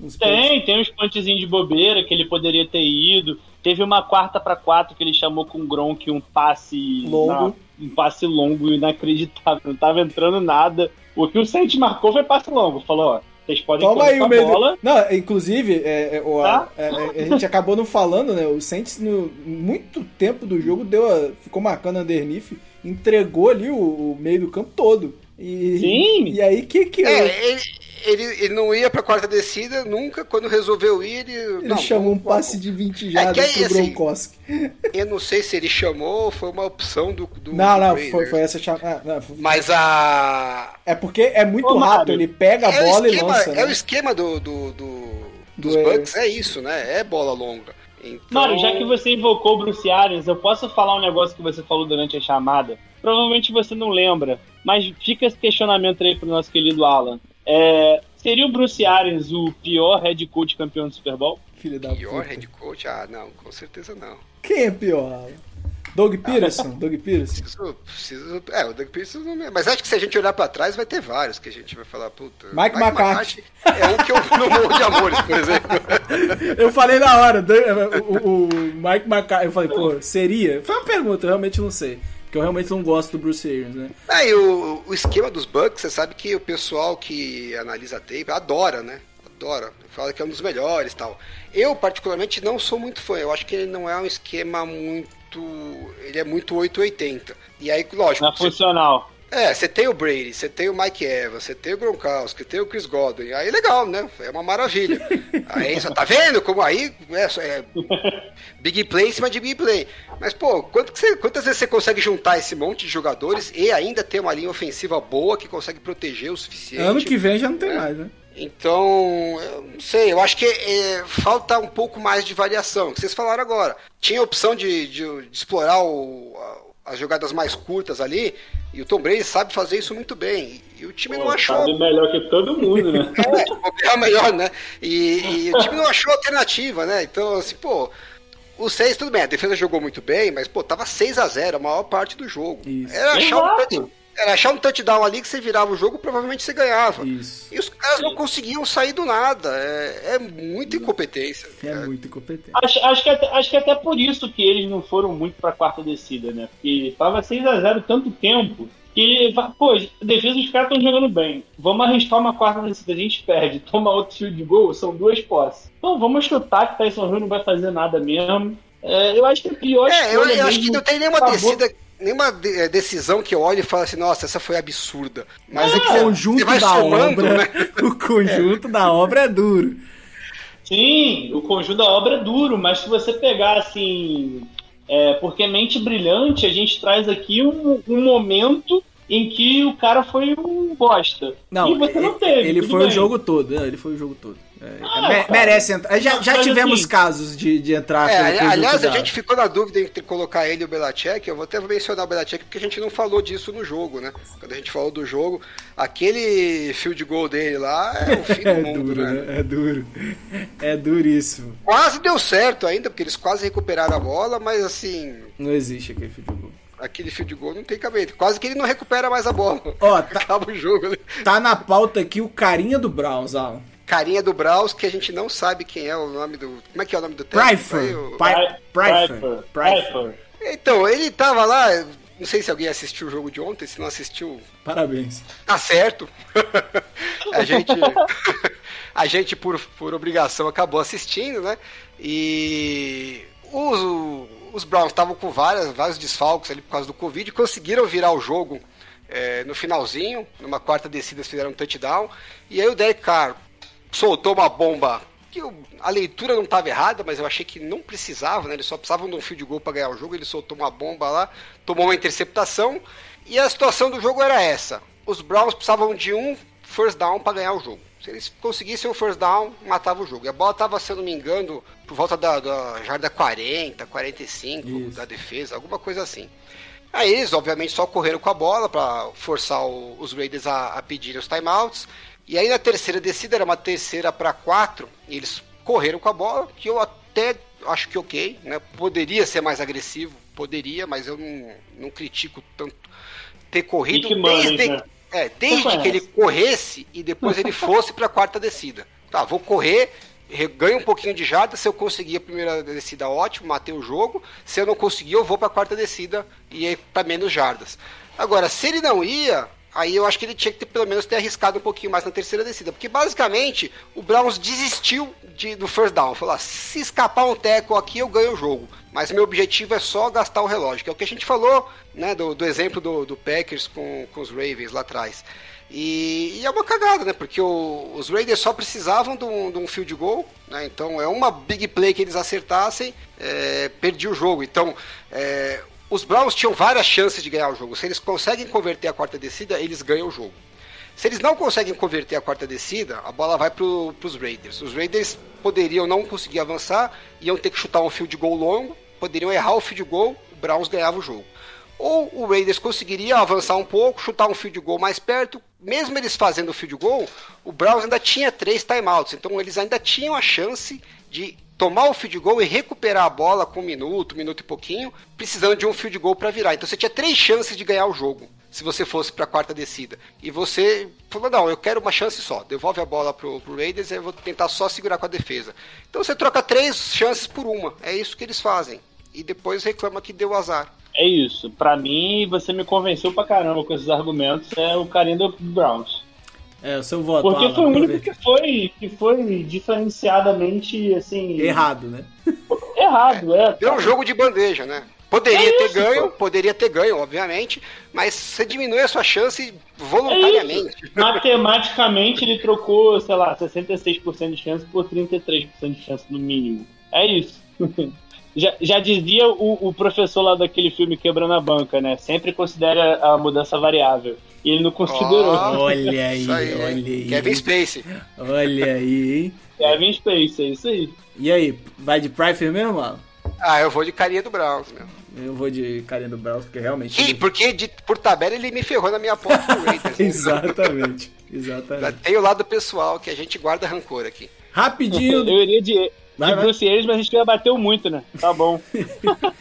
Uns punch. Tem, tem uns punchzinhos de bobeira que ele poderia ter ido. Teve uma quarta pra quatro que ele chamou com o Gronk um passe Longo. na um passe longo inacreditável, não tava entrando nada. O que o Saints marcou foi passe longo. Falou, ó, vocês podem Toma aí o a meio. bola. do- Não, inclusive, é, é, o- a, Tá? é, é, a gente acabou não falando, né? O Saints, no muito tempo do jogo, deu a- ficou marcando underneath, entregou ali o, o meio do campo todo. E, Sim. E aí, que que. É, ele, ele, ele não ia pra quarta descida nunca. Quando resolveu ir, ele. ele não, chamou um passe de 20 É jardas que aí, pro assim, Gronkowski. Eu não sei se ele chamou ou foi uma opção do. do Não, do não, Raiders. foi, foi essa chamada. foi- Mas a. É porque é muito Ô, rápido, ele pega a é bola esquema, e lança. É né? o esquema do, do, do- dos Do- Bucks, é isso, né? É bola longa. Então... Mário, já que você invocou o Bruce Arians, eu posso falar um negócio que você falou durante a chamada? Provavelmente você não lembra, mas fica esse questionamento aí pro nosso querido Alan. É, seria o Bruce Arians o pior head coach campeão do Super Bowl? Filho da Pior puta. head coach? Ah, não, com certeza não. Quem é pior? Doug Peterson? Doug Peterson? Preciso, preciso, é, o Doug Peterson não é. Mas acho que se a gente olhar pra trás, vai ter vários que a gente vai falar, puta. Mike McCarthy. É um que eu não morro de amores, por exemplo. Eu falei na hora, o, o- o Mike McCarthy, eu falei, pô, seria? Foi uma pergunta, eu realmente não sei. Porque eu realmente não gosto do Bruce Arians, né? Aí o, o esquema dos Bucks, você sabe que o pessoal que analisa tape adora, né? Adora. Fala que é um dos melhores e tal. Eu, particularmente, não sou muito fã. Eu acho que ele não é um esquema muito. Ele é muito 880. E aí, lógico. Na você- funcional. É, você tem o Brady, você tem o Mike Evans, você tem o Gronkowski, tem o Chris Godwin, aí legal, né? É uma maravilha. Aí só tá vendo como aí é, é big play em cima de big play. Mas pô, quanto que você- quantas vezes você consegue juntar esse monte de jogadores e ainda ter uma linha ofensiva boa que consegue proteger o suficiente? Ano que vem já não tem É. mais, né? Então, eu não sei, eu acho que é, falta um pouco mais de variação. que Vocês falaram agora. Tinha a opção de, de- de explorar o- a- as jogadas mais curtas ali, e o Tom Brady sabe fazer isso muito bem. E o time não Pô, achou. sabe melhor que todo mundo, né? É, é o melhor, né? E, e o time não achou alternativa, né? Então, assim, pô. O 6, tudo bem, a defesa jogou muito bem, mas, pô, tava 6 a 0 a maior parte do jogo. Isso. Era achar, um Exato. touch- era achar um touchdown ali que você virava o jogo, provavelmente você ganhava. Isso. E os caras não conseguiam sair do nada. É, é muita incompetência. É muito incompetente. Acho, acho, que até, acho que até por isso que eles não foram muito pra quarta descida, né? Porque tava 6x0 tanto tempo que, pô, a defesa dos caras estão jogando bem. Vamos arriscar uma quarta descida, a gente perde. Toma outro field de gol, são duas posses. Então vamos chutar que Tyson Hill não vai fazer nada mesmo. É, eu acho que a pior É, eu, eu acho que não tem nenhuma descida. Nenhuma de- eh, decisão que eu olhe e fale assim, nossa, essa foi absurda. Mas é que o conjunto você vai da somando, obra. né? O conjunto da obra é duro. Sim, o conjunto da obra é duro, mas se você pegar assim. É, porque mente brilhante, a gente traz aqui um, um momento em que o cara foi um bosta. Não, e você não ele- teve. ele foi o bem. jogo todo. né? Ele foi o jogo todo. Ah, me- merece entrar. Já, já tivemos assim- casos de, de entrar É, aliás, a gente ficou na dúvida entre colocar ele e o Belacek. Eu vou até mencionar o Belacek porque a gente não falou disso no jogo, né? Quando a gente falou do jogo, aquele field goal dele lá é o fim do É mundo, duro, né? É duro. É duríssimo. Quase deu certo ainda, porque eles quase recuperaram a bola, mas assim, Não existe aquele futebol. aquele field goal não tem cabelo. Quase que ele não recupera mais a bola. Ó, tá, Acaba o jogo, né? tá na pauta aqui o carinha do Browns, Alan. Carinha do Braus, que a gente não sabe quem é o nome do. Como é que é o nome do técnico? Pryfer. Então, ele tava lá. Não sei se alguém assistiu o jogo de ontem, se não assistiu, Parabéns. tá certo. a gente, a gente por, por obrigação acabou assistindo, né? E os, os Browns estavam com várias, vários desfalques ali por causa do Covid, conseguiram virar o jogo é, no finalzinho, numa quarta descida eles fizeram um touchdown, e aí o Derek Carr soltou uma bomba que eu- a leitura não estava errada, mas eu achei que não precisava, né? Eles só precisavam de um field goal para ganhar o jogo. Ele soltou uma bomba lá, tomou uma interceptação e a situação do jogo era essa: os Browns precisavam de um first down para ganhar o jogo. Se eles conseguissem o first down, matava o jogo. E a bola estava, se eu não me engano, por volta da, da jarda 40, 45 Isso. da defesa, alguma coisa assim. Aí eles, obviamente, só correram com a bola para forçar o- os Raiders a, a pedirem os timeouts. E aí na terceira descida, era uma terceira para quatro, e eles correram com a bola, que eu até acho que ok, né? Poderia ser mais agressivo, poderia, mas eu não, não critico tanto ter corrido desde, né? é, desde que ele corresse e depois ele fosse para a quarta descida. Tá, vou correr re- ganho um pouquinho de jarda, se eu conseguir a primeira descida, ótimo, matei o jogo. Se eu não conseguir, eu vou pra quarta descida e aí pra menos jardas. Agora, se ele não ia, aí eu acho que ele tinha que ter, pelo menos ter arriscado um pouquinho mais na terceira descida. Porque basicamente o Browns desistiu de, do first down. Falou: ah, se escapar um teco aqui, eu ganho o jogo. Mas meu objetivo é só gastar o relógio, que é o que a gente falou, né? Do, do exemplo do, do Packers com, com os Ravens lá atrás. E, e é uma cagada, né? Porque o- os Raiders só precisavam de um, de um field goal, né? Então é uma big play que eles acertassem, é, perdi o jogo. Então é, os Browns tinham várias chances de ganhar o jogo. Se eles conseguem converter a quarta descida, eles ganham o jogo. Se eles não conseguem converter a quarta descida, a bola vai para os Raiders. Os Raiders poderiam não conseguir avançar, iam ter que chutar um field goal longo, poderiam errar o field goal, o Browns ganhava o jogo. Ou o Raiders conseguiria avançar um pouco, chutar um field goal mais perto. Mesmo eles fazendo o field goal, o Browns ainda tinha três timeouts. Então eles ainda tinham a chance de tomar o field goal e recuperar a bola com um minuto, um minuto e pouquinho, precisando de um field goal para virar. Então você tinha três chances de ganhar o jogo, se você fosse para a quarta descida. E você falou: não, eu quero uma chance só. Devolve a bola pro, pro Raiders e eu vou tentar só segurar com a defesa. Então você troca três chances por uma. É isso que eles fazem. E depois reclama que deu azar. É isso. Pra mim, você me convenceu pra caramba com esses argumentos. É o carinho do Browns. É, o seu voto. Porque Alan, foi o único que foi, que foi diferenciadamente, assim... Errado, né? Errado, é. Deu um jogo de bandeja, né? Poderia É ter isso, ganho, pô. poderia ter ganho, obviamente, mas você diminui a sua chance É voluntariamente. isso. Matematicamente, ele trocou, sei lá, 66% de chance por 33% de chance no mínimo. É isso. Já, já dizia o, o professor lá daquele filme Quebrando a Banca, né? Sempre considera a mudança variável. E ele não considerou. Ó, Olha aí, aí, olha aí. Kevin Spacey. Olha aí, hein? Kevin Space, é isso aí. E aí, vai de Pryfer mesmo, Alan? Ah, eu vou de carinha do Browns, meu. Eu vou de carinha do Browns, porque realmente... Ih, porque de- por tabela ele me ferrou na minha ponta do Raiders. né? Exatamente, exatamente. Tem o lado pessoal que a gente guarda rancor aqui. Rapidinho, Eu iria de Vai, vai. Bruce Arians, mas a gente já bateu muito, né? Tá bom.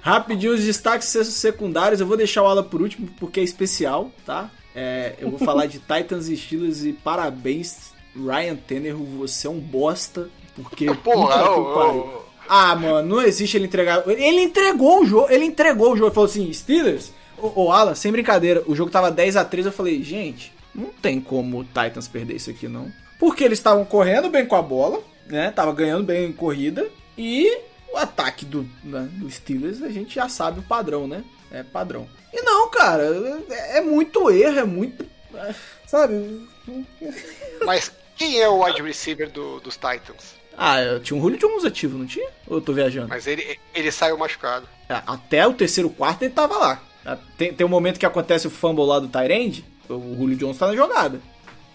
rapidinho os destaques secundários. Eu vou deixar o Alan por último, porque é especial, tá? É, eu vou falar de Titans e Steelers e parabéns, Ryan Tannehill, você é um bosta, porque... Porra, puta que pariu. Ah, mano, não existe ele entregar. Ele entregou o jogo, ele entregou o jogo. Ele falou assim: Steelers, ô, ô Alan, sem brincadeira, o jogo tava 10 a 3 Eu falei, gente, não tem como o Titans perder isso aqui, não. Porque eles estavam correndo bem com a bola, né? Tava ganhando bem em corrida. E o ataque do, né, do Steelers, a gente já sabe o padrão, né? É padrão. E não, cara, é, é muito erro, é muito. é, Sabe? Mas quem é o wide receiver do- dos Titans? Ah, eu tinha um Julio Jones ativo, não tinha? Ou eu tô viajando? Mas ele, ele saiu machucado. É, Até o terceiro quarto ele tava lá. É, Tem, tem um momento que acontece o fumble lá do Tyrande, o Julio Jones tá na jogada.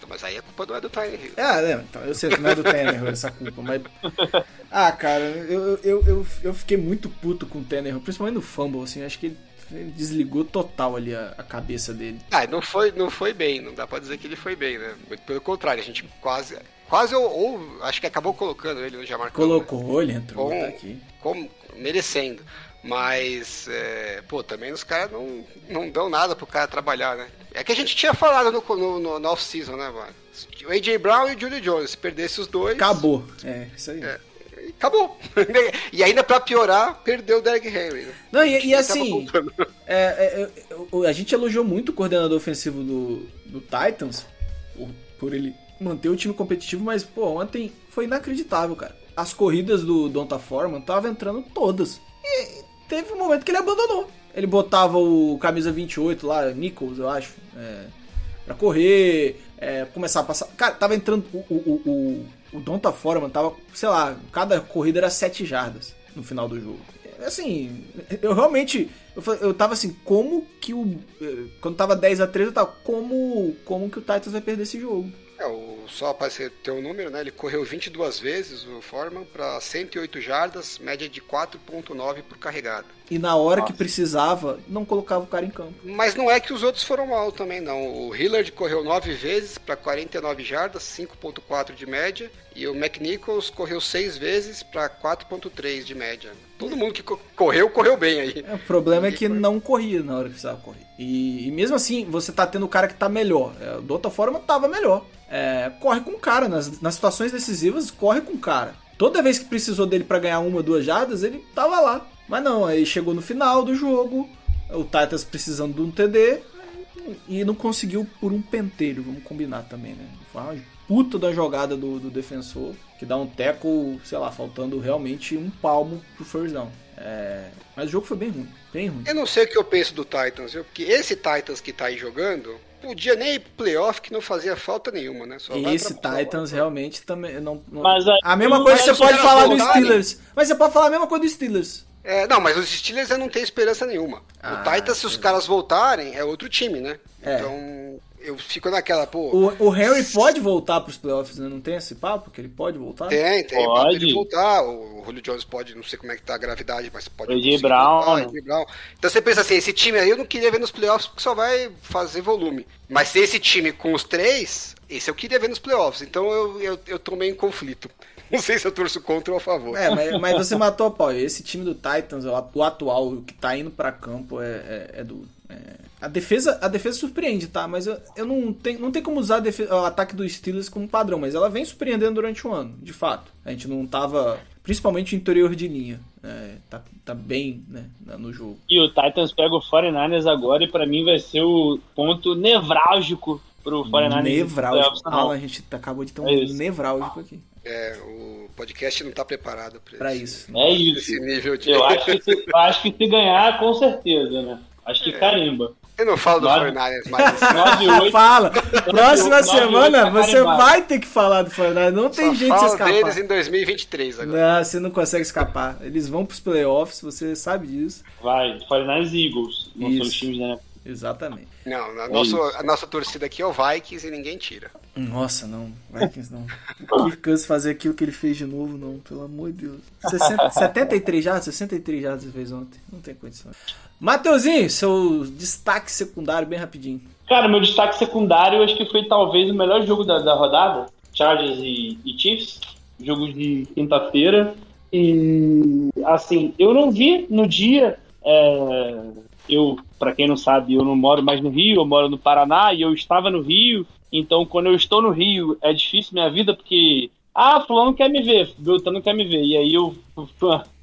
Mas aí a culpa não é do Tyler Hill. É, né, então eu sei que não é do Tannehill essa culpa, mas... Ah, cara, eu, eu, eu, eu fiquei muito puto com o Tannehill, principalmente no fumble, assim, acho que ele, ele desligou total ali a, a cabeça dele. Ah, não foi, não foi bem, não dá pra dizer que ele foi bem, né? Muito pelo contrário, a gente quase. Quase ou, ou acho que acabou colocando ele no Jamarcão. né? Colocou, ele entrou, Com- tá aqui. como merecendo. Mas, é, pô, também os caras não, não dão nada pro cara trabalhar, né? É que a gente tinha falado no, no, no, no off-season, né, mano? O A.J. Brown e o Julio Jones, se perdesse os dois. Acabou. É, isso aí. É, acabou. e ainda pra piorar, perdeu o Derrick Henry. Né? Não, e, e assim, é, é, é, a gente elogiou muito o coordenador ofensivo do, do Titans por, por ele manter o time competitivo, mas, pô, ontem foi inacreditável, cara. As corridas do Donta Foreman estavam entrando todas. E teve um momento que ele abandonou. Ele botava o camisa 28 lá, Nichols, eu acho, é, pra correr, é, começar a passar. Cara, tava entrando. O, o, o, o, Donta Foreman tava, sei lá, cada corrida era 7 jardas no final do jogo. Assim, eu realmente. Eu, eu tava assim, como que o. eh, Quando tava 10 a 3 eu tava, como, como que o Titans vai perder esse jogo? É, o, só para você ter um número, né? Ele correu 22 vezes, o Foreman, para 108 jardas, média de 4,9 por carregada. E na hora que Nossa. precisava, não colocava o cara em campo. Mas não é que os outros foram mal também, não. O Hillard correu 9 vezes para 49 jardas, 5,4 de média. E o McNichols correu 6 vezes para 4,3 de média. Todo mundo que co- correu, correu bem aí. É, o problema é que não corria na hora que precisava correr. E, e mesmo assim, você tá tendo o cara que tá melhor. É, do outra forma, tava melhor. é, corre com o cara. Nas, nas situações decisivas, corre com o cara. Toda vez que precisou dele pra ganhar uma, duas jardas, ele tava lá. Mas não, aí chegou no final do jogo, o Titans precisando de um TD e não conseguiu por um pentelho, vamos combinar também, né? Foi uma puta da jogada do, do defensor, que dá um teco, sei lá, faltando realmente um palmo pro first down. É, mas o jogo foi bem ruim, bem ruim. Eu não sei o que eu penso do Titans, viu? Porque esse Titans que tá aí jogando, podia nem ir pro playoff que não fazia falta nenhuma, né? Só E esse pra- Titans realmente também não. não- Mas aí- a mesma coisa você pode falar do? Steelers. Mas você pode falar a mesma coisa do Steelers. É, não, mas os Steelers eu não tenho esperança nenhuma. Ah, o Titans, se os caras voltarem, é outro time, né? É. Então, eu fico naquela, pô. O, o Henry pode voltar pros playoffs, né? Não tem esse papo? Que ele pode voltar? Tem, tem. Pode. Pode ele voltar. O Julio Jones pode, não sei como é que tá a gravidade, mas pode. Conseguir Brown, voltar, Brown. Então você pensa assim, esse time aí eu não queria ver nos playoffs porque só vai fazer volume. Mas se esse time com os três, esse eu queria ver nos playoffs. Então eu, eu, eu tô meio em conflito. Não sei se eu torço contra ou a favor. É, mas, mas você matou a pau. Esse time do Titans, o atu- o atual, o que tá indo pra campo, é, é, é duro. É, a, defesa, a defesa surpreende, tá? Mas eu, eu não, tenho, não tem como usar a defe- o ataque do Steelers como padrão, mas ela vem surpreendendo durante o ano, de fato. A gente não tava. Principalmente o interior de linha. é, tá, tá bem né, no jogo. E o Titans pega o 49ers agora e pra mim vai ser o ponto nevrálgico pro 49ers. Nevrálgico. Alan, a gente acabou de ter um É nevrálgico aqui. É, o podcast não tá preparado esse- isso. É isso. Esse nível de. Eu acho que se, eu acho que se ganhar, com certeza, né? Acho É. que carimba. Eu não falo do 49ers mais. 9 e 8. Fala! Próxima oito semana tá você vai ter que falar do Fortnite. Não tem Só jeito de escapar. deles em 2023 agora. Não, você não consegue escapar. Eles vão pros playoffs, você sabe disso. Vai, 49ers e Eagles. Não são os times, né? Exatamente. Não, a, É nosso, isso. a nossa torcida aqui é o Vikings e ninguém tira. Nossa, não. Vikings não. Kirk Cousins fazer aquilo que ele fez de novo, não. Pelo amor de Deus. 60, 73 jardas? 63 jardas ele fez ontem. Não tem condição. Mateuzinho, seu destaque secundário bem rapidinho. Cara, meu destaque secundário acho que foi talvez o melhor jogo da, da rodada. Chargers e, e Chiefs. Jogo de quinta-feira. E, assim, eu não vi no dia. é, eu, pra quem não sabe, eu não moro mais no Rio, eu moro no Paraná e eu estava no Rio. Então, quando eu estou no Rio, é difícil minha vida porque. Ah, fulano quer me ver, Beltrano quer me ver. E aí eu.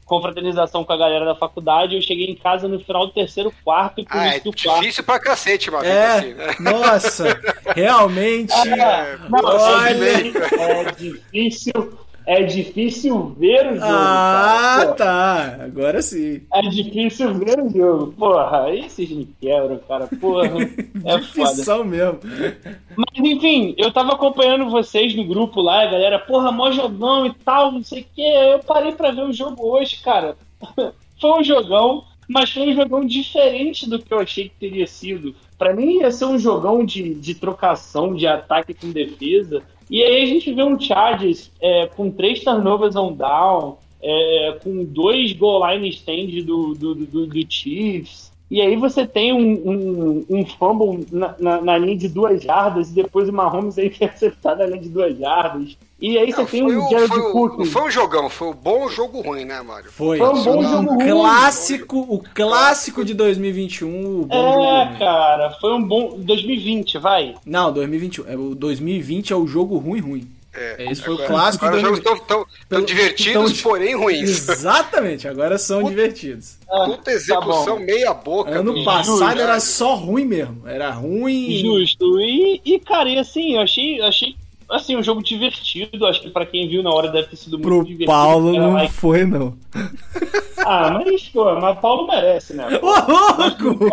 Confraternização com a galera da faculdade, eu cheguei em casa no final do terceiro quarto e por Ah, é isso do quarto. difícil pra cacete vida É, assim, né? nossa, realmente. É, não, Olha. é, difícil, é difícil, ver o jogo. Ah, cara. Tá. Agora sim. É difícil ver o jogo. Porra, aí vocês me quebram, cara. Porra, é foda. Difícil mesmo. Mas enfim, eu tava acompanhando vocês no grupo lá, galera, porra, mó jogão e tal, não sei o que. Eu parei pra ver o jogo hoje, cara. Foi um jogão, mas foi um jogão diferente do que eu achei que teria sido. Pra mim ia ser um jogão de, de trocação, de ataque com defesa. E aí a gente vê um Chargers é, com três turnovers on down, é, com dois goal line stand do, do, do, do Chiefs. E aí você tem um, um, um fumble na, na, na linha de duas jardas e depois o Mahomes é interceptado na linha de duas jardas. E aí você Não, tem um o, Jared foi, o, Cook. não foi um jogão, foi o bom jogo ruim, né, Mário? Foi. Foi um bom O jogo ruim. clássico, o clássico de 2021. o bom jogo É, cara, foi um bom. 2020, vai. Não, 2021. É, o 2020 é o jogo ruim, ruim. É, Esse foi o agora- clássico Agora os jogos estão tão, tão pelo- divertidos, então- porém ruins. Exatamente, agora são divertidos. Ah, Puta execução bom. meia boca. Ano do- passado do- era só ruim mesmo. Era ruim. Justo. E, e cara, e assim, eu achei, achei assim, um jogo divertido. Acho que pra quem viu na hora deve ter sido muito Pro divertido. Paulo não mais- foi, não. Ah, mas, pô, mas Paulo merece, né? Ô, louco!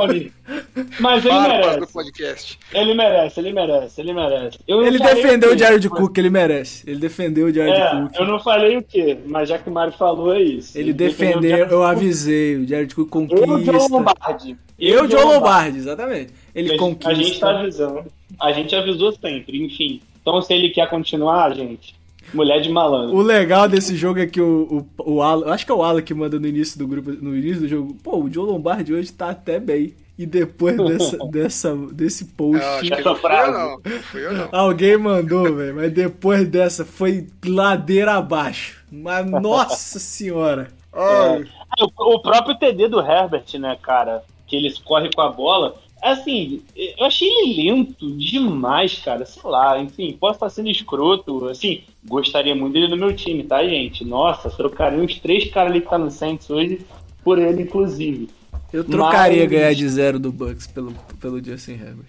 Mas ele Farpas merece. do podcast. Ele merece, ele merece, ele merece. Eu Ele defendeu o o quê, Jared mas- Cook, ele merece. Ele defendeu o Jared É, Cook. eu não falei o quê, mas já que o Mário falou é isso. Ele o defendeu, Jared eu avisei. O Jared Cook Eu, Joe conquista. Lombardi. Eu, Joe Lombardi, exatamente. Ele A conquista. A gente tá avisando. A gente avisou sempre, enfim. Então se ele quer continuar, gente, mulher de malandro. O legal desse jogo é que o, o, o Alan, acho que é o Alan que manda no início do grupo, no início do jogo, pô, o Joe Lombardi hoje tá até bem. E depois dessa, dessa, desse post, Não, acho que não fui eu, não. Não fui eu, não. alguém mandou, velho. Mas depois dessa foi ladeira abaixo. Mas nossa senhora. Ai. Ah, O, o próprio TD do Herbert, né, cara? Que eles correm com a bola. Assim, eu achei ele lento demais, cara. Sei lá, enfim, posso estar sendo escroto. Assim, gostaria muito dele no meu time, tá, gente? Nossa, trocaria uns três caras ali que tá no Saints hoje por ele, inclusive. Eu trocaria Mas- ganhar de zero do Bucks pelo, pelo Justin Herbert.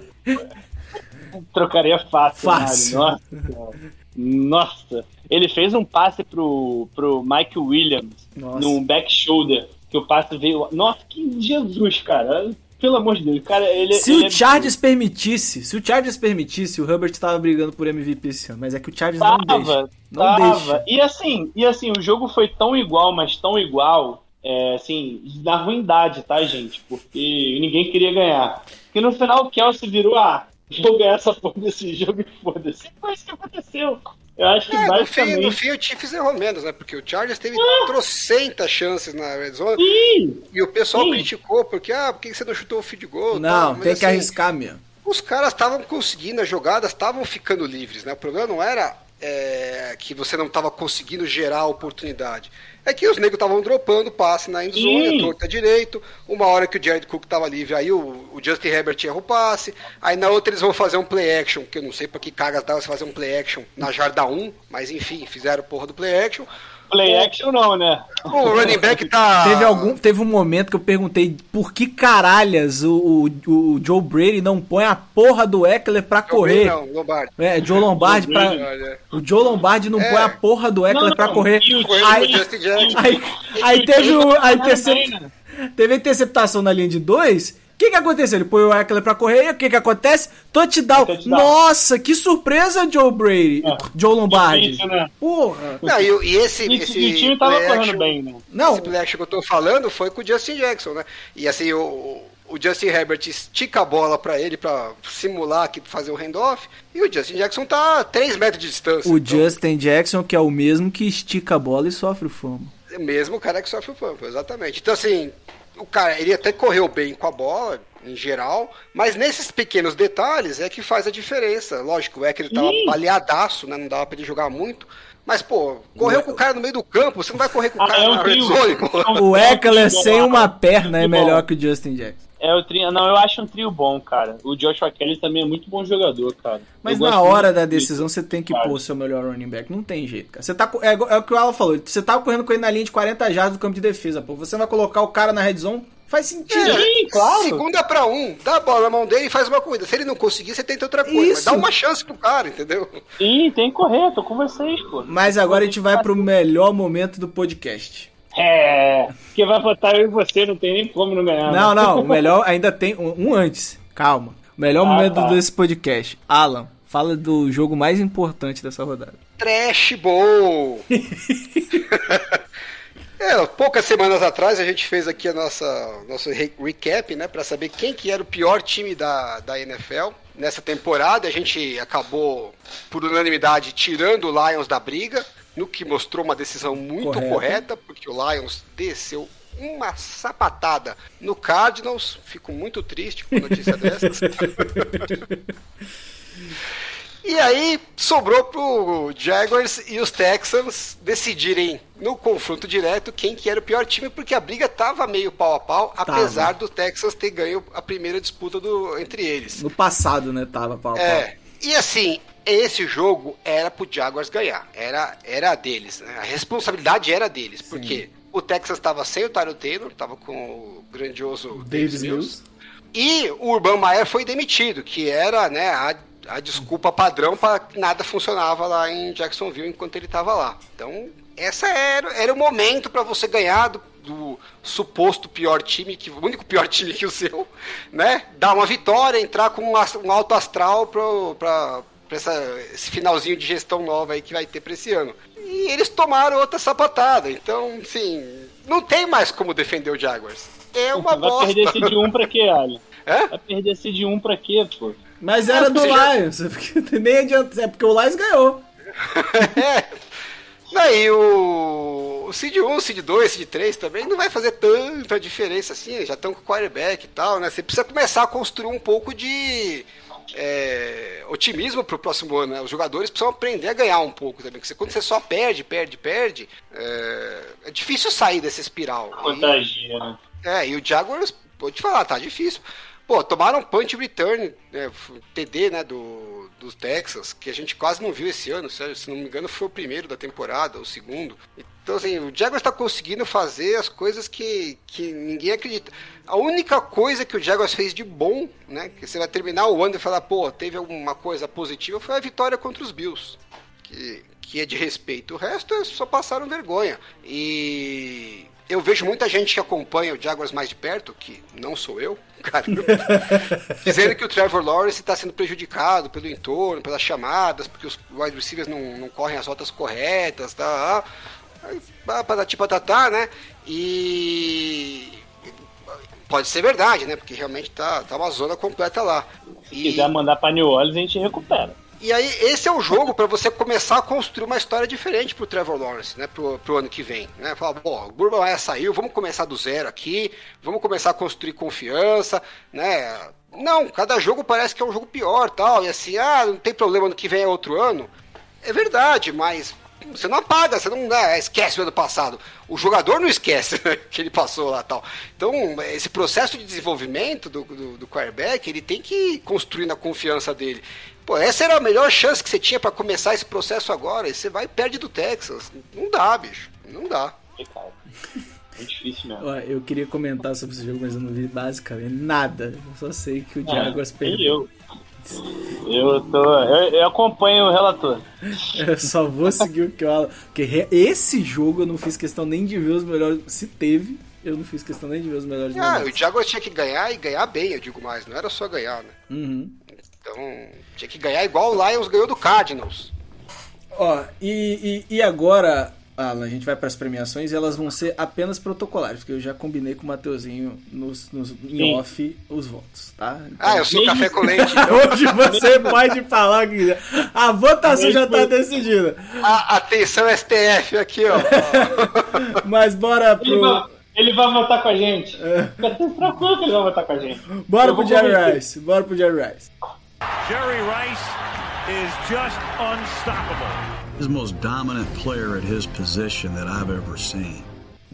Trocaria fácil, Fácil. Nossa. Nossa. Ele fez um passe pro, pro Mike Williams Nossa. num back shoulder. Que o passe veio. Nossa, que Jesus, cara. Pelo amor de Deus, cara, ele Se ele o Chargers permitisse, se o Chargers permitisse, o Herbert tava brigando por MVP esse ano, mas é que o Chargers não deixa. Tava, Não tava. deixa. E assim, e assim, o jogo foi tão igual, mas tão igual, é, assim, na ruindade, tá, gente? Porque ninguém queria ganhar. E no final o Kelsey virou, ah, vou ganhar essa porra desse jogo e foda-se. Foi isso que aconteceu. Eu acho que É, no, fim, basicamente. no fim o Chiefs errou menos, né? Porque o Chargers teve trocentas chances na red zone Sim, e o pessoal Sim. criticou porque, ah, por que você não chutou o field goal? Não, tem que assim, arriscar mesmo. Os caras estavam conseguindo, as jogadas estavam ficando livres, né? O problema não era é, que você não estava conseguindo gerar a oportunidade. É que os negros estavam dropando passe na endzone, a torta direito. Uma hora que o Jared Cook estava livre, aí o, o Justin Herbert erra o passe. Aí na outra eles vão fazer um play action, que eu não sei pra que cagas dava você fazer um play action na jarda 1, mas enfim, fizeram porra do play action. Play action não, né? O running back tá. Teve, algum, teve um momento que eu perguntei por que caralhas o, o, o Joe Brady não põe a porra do Eckler pra correr. Não, Lombardi. É, Joe Lombardi pra. O Joe Lombardi não É. põe a porra do Eckler Não, pra correr. e Aí, aí, aí teve o, a intercep... Também, né? teve a interceptação na linha de dois. O que que aconteceu? Ele põe o Eckler pra correr e o que que acontece? Touchdown. Touchdown. Nossa, que surpresa, Joe Brady. É. Joe Lombardi. Difícil, né? Porra. Não, e, e esse, E, esse e o time tava correndo action- bem, né? Não, Esse play action que eu tô falando foi com o Justin Jackson, né? E assim, o, o Justin Herbert estica a bola pra ele pra simular aqui, fazer o handoff. E o Justin Jackson tá a 3 metros de distância. o Então, Justin Jackson, que é o mesmo que estica a bola e sofre o fama. é mesmo o cara que sofre o fumble, exatamente. Então, assim, o cara, ele até correu bem com a bola, em geral, mas nesses pequenos detalhes é que faz a diferença. Lógico, é que ele tava Sim. baleadaço, né? Não dava pra ele jogar muito. Mas, pô, correu com o cara no meio do campo, você não vai correr com o Ah, cara um na red trio. zone. O Eckler sem uma perna é melhor que o Justin Jackson. É o trio. Não, eu acho um trio bom, cara. O Joshua Kelly também é muito bom jogador, cara. Mas Eu na hora da decisão você tem que Cara. pôr o seu melhor running back. Não tem jeito, cara. Você tá, é, é o que o Alan falou. Você tava correndo com ele na linha de 40 jardas do campo de defesa, pô. Você vai colocar o cara na red zone? Faz sentido. Sim, claro. Segunda pra um, dá a bola na mão dele e faz uma corrida. Se ele não conseguir, você tenta outra coisa. Mas Isso. dá uma chance pro cara, entendeu? Sim, tem que correr, tô com vocês, pô. Mas agora a gente vai pro melhor momento do podcast. É, porque vai botar eu e você, não tem nem como não ganhar. Não, né? não, o melhor ainda tem um, um antes. Calma. O melhor Ah, momento tá. desse podcast. Alan, fala do jogo mais importante dessa rodada. Trash Bowl! É, poucas semanas atrás a gente fez aqui a nossa nosso re- recap, né, para saber quem que era o pior time da, da NFL nessa temporada. A gente acabou por unanimidade tirando o Lions da briga, no que mostrou uma decisão muito Correta. correta, porque o Lions desceu uma sapatada no Cardinals. Fico muito triste com notícia dessas. E aí sobrou pro Jaguars e os Texans decidirem no confronto direto quem que era o pior time, porque a briga tava meio pau a pau, apesar do Texas ter ganho a primeira disputa do, entre eles. No passado, né, tava pau a pau. É. E assim, esse jogo era pro Jaguars ganhar. Era, era deles, né? A responsabilidade era deles. Porque o Texas estava sem o Tyro Taylor, tava com o grandioso Davis Mills. e o Urban Meyer foi demitido, que era né, a, a desculpa padrão para que nada funcionava lá em Jacksonville enquanto ele estava lá. Então, essa era, era o momento para você ganhar do, do suposto pior time, que o único pior time que o seu, né? Dar uma vitória, entrar com um, um alto astral para esse finalzinho de gestão nova aí que vai ter para esse ano. E eles tomaram outra sapatada. Então, assim, não tem mais como defender o Jaguars. É uma Vai bosta. perder esse de um pra quê, Ali? Hã? Vai perder esse de um pra quê, pô? Mas era do você já- Lions. porque Nem adianta. É porque o Lions ganhou. É. Daí o, o Seed 1, Seed 2, Seed 3 também não vai fazer tanta diferença assim, já estão com o quarterback e tal, né? Você precisa começar a construir um pouco de é, otimismo pro próximo ano, né? Os jogadores precisam aprender a ganhar um pouco também, porque quando você só perde, perde, perde, é, é difícil sair dessa espiral. E- Contagia, né? é, e o Jaguars vou te falar, tá difícil. Pô, tomaram punch return, né, TD, né, do, dos Texas, que a gente quase não viu esse ano, se, não me engano foi o primeiro da temporada, o segundo. Então, assim, o Jaguars tá conseguindo fazer as coisas que, que ninguém acredita. A única coisa que o Jaguars fez de bom, né, que você vai terminar o ano e falar, pô, teve alguma coisa positiva, foi a vitória contra os Bills que, que é de respeito. O resto é só passaram vergonha. E eu vejo muita gente que acompanha o Jaguars mais de perto, que não sou eu, cara, dizendo que o Trevor Lawrence está sendo prejudicado pelo entorno, pelas chamadas, porque os wide receivers não, não correm as rotas corretas, tá? Patati patatá, né? E pode ser verdade, né? Porque realmente tá, tá uma zona completa lá. Se quiser mandar pra New Orleans, a gente recupera. E aí, esse é o jogo para você começar a construir uma história diferente pro Trevor Lawrence, né? Pro, pro ano que vem. Né? Falar, bom, o Burba Maia saiu, vamos começar do zero aqui, vamos começar a construir confiança, né? Não, cada jogo parece que é um jogo pior tal. E assim, ah, não tem problema, ano que vem é outro ano. É verdade, mas você não apaga, você não né, esquece o ano passado. O jogador não esquece né, que ele passou lá tal. Então, esse processo de desenvolvimento do, do, do quarterback, ele tem que ir construindo a confiança dele. Pô, essa era a melhor chance que você tinha para começar esse processo agora. E você vai e perde do Texas. Não dá, bicho. Não dá. É difícil mesmo. Ó, eu queria comentar sobre esse jogo, mas eu não vi basicamente nada. Eu só sei que o É, Jaguars perdeu. eu. Eu tô. Eu, eu acompanho o relator. Eu só vou seguir o que eu falo. Porque re- esse jogo eu não fiz questão nem de ver os melhores. Se teve, eu não fiz questão nem de ver os melhores Ah, momentos. o Jaguars tinha que ganhar e ganhar bem, eu digo mais. Não era só ganhar, né? Uhum. Então, tinha que ganhar igual o Lions ganhou do Cardinals. Ó, e, e, e agora, Alan, a gente vai para as premiações e elas vão ser apenas protocolares, porque eu já combinei com o Mateuzinho nos, nos, em Sim. off os votos, tá? Ah, eu sou café com leite. então. Hoje você pode falar que quiser. A votação já tá Mesmo- decidida. A- atenção, STF, aqui, ó. Mas bora Ele pro. vai, ele vai votar com a gente. Fica tranquilo que ele vai votar com a gente. Bora Eu pro Jerry. Rice. Bora pro Jerry Rice. Jerry Rice is just unstoppable. He's the most dominant player at his position that I've ever seen.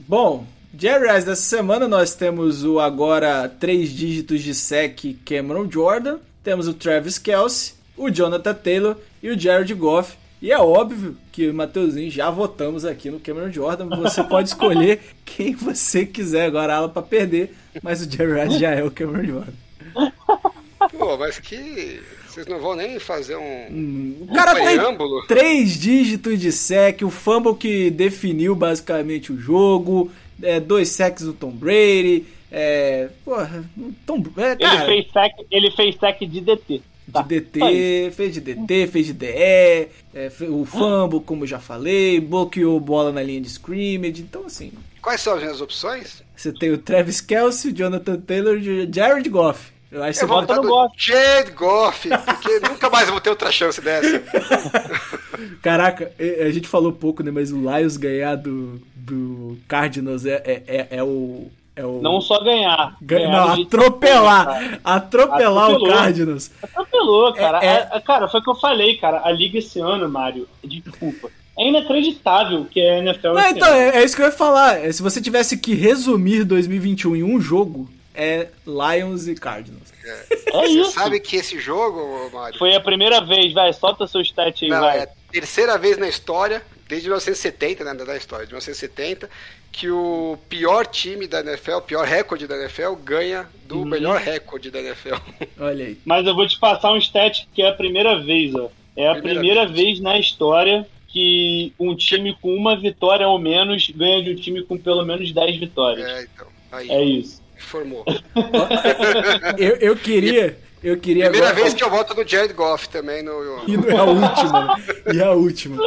Bom, Jerry Rice dessa semana nós temos o agora três dígitos de sec Cameron Jordan, temos o Travis Kelsey, o Jonathan Taylor e o Jared Goff. E é óbvio que o Mateuzinho já votamos aqui no Cameron Jordan. Você pode escolher quem você quiser agora ela para perder, mas o Jerry Rice já é o Cameron Jordan. Pô, mas que. Vocês não vão nem fazer um. O cara tem preâmbulo. três dígitos de sec, o fumble que definiu basicamente o jogo, é, dois sacks do Tom Brady, é, porra, Tom, é, Ele cara, fez sec, ele fez sec de DT. Tá, de. DT, fez de DT, fez de DE, é, o fumble, como eu já falei, bloqueou bola na linha de scrimmage, então assim, Quais são as minhas opções? você tem o Travis Kelsey, o Jonathan Taylor e o Jared Goff. Eu acho que você Eu vou votar no Goff. Jed Goff, porque nunca mais eu vou ter outra chance dessa. Caraca, é- a gente falou pouco, né? Mas o Lions ganhar do, do Cardinals é, é, é, é o. É o... Não só ganhar. Ganha- ganhar não, atropelar! Atropelar o Atropelou. Cardinals. Atropelou, cara. É- é- cara, foi o que eu falei, cara. A liga esse ano, Mário, desculpa. É inacreditável que a NFL Não, então, é, é isso que eu ia falar. É, Se você tivesse que resumir 2021 em um jogo, é Lions e Cardinals. É Você isso. sabe que esse jogo, Mário, Foi a primeira vez, vai, solta seu stat aí, não, vai. é a terceira vez na história, desde 1970, né, da história, de 1970, que o pior time da NFL, o pior recorde da NFL, ganha do Uhum. melhor recorde da NFL. Olha aí. Mas eu vou te passar um stat que é a primeira vez, ó. É a Primeira primeira, vez. vez. na história que um time com uma vitória ou menos ganha de um time com pelo menos 10 vitórias. É, então, aí, É isso. Formou. Eu, eu queria. Eu queria Primeira agora. vez que eu voto no Jared Goff também no... E não é a última. E a última.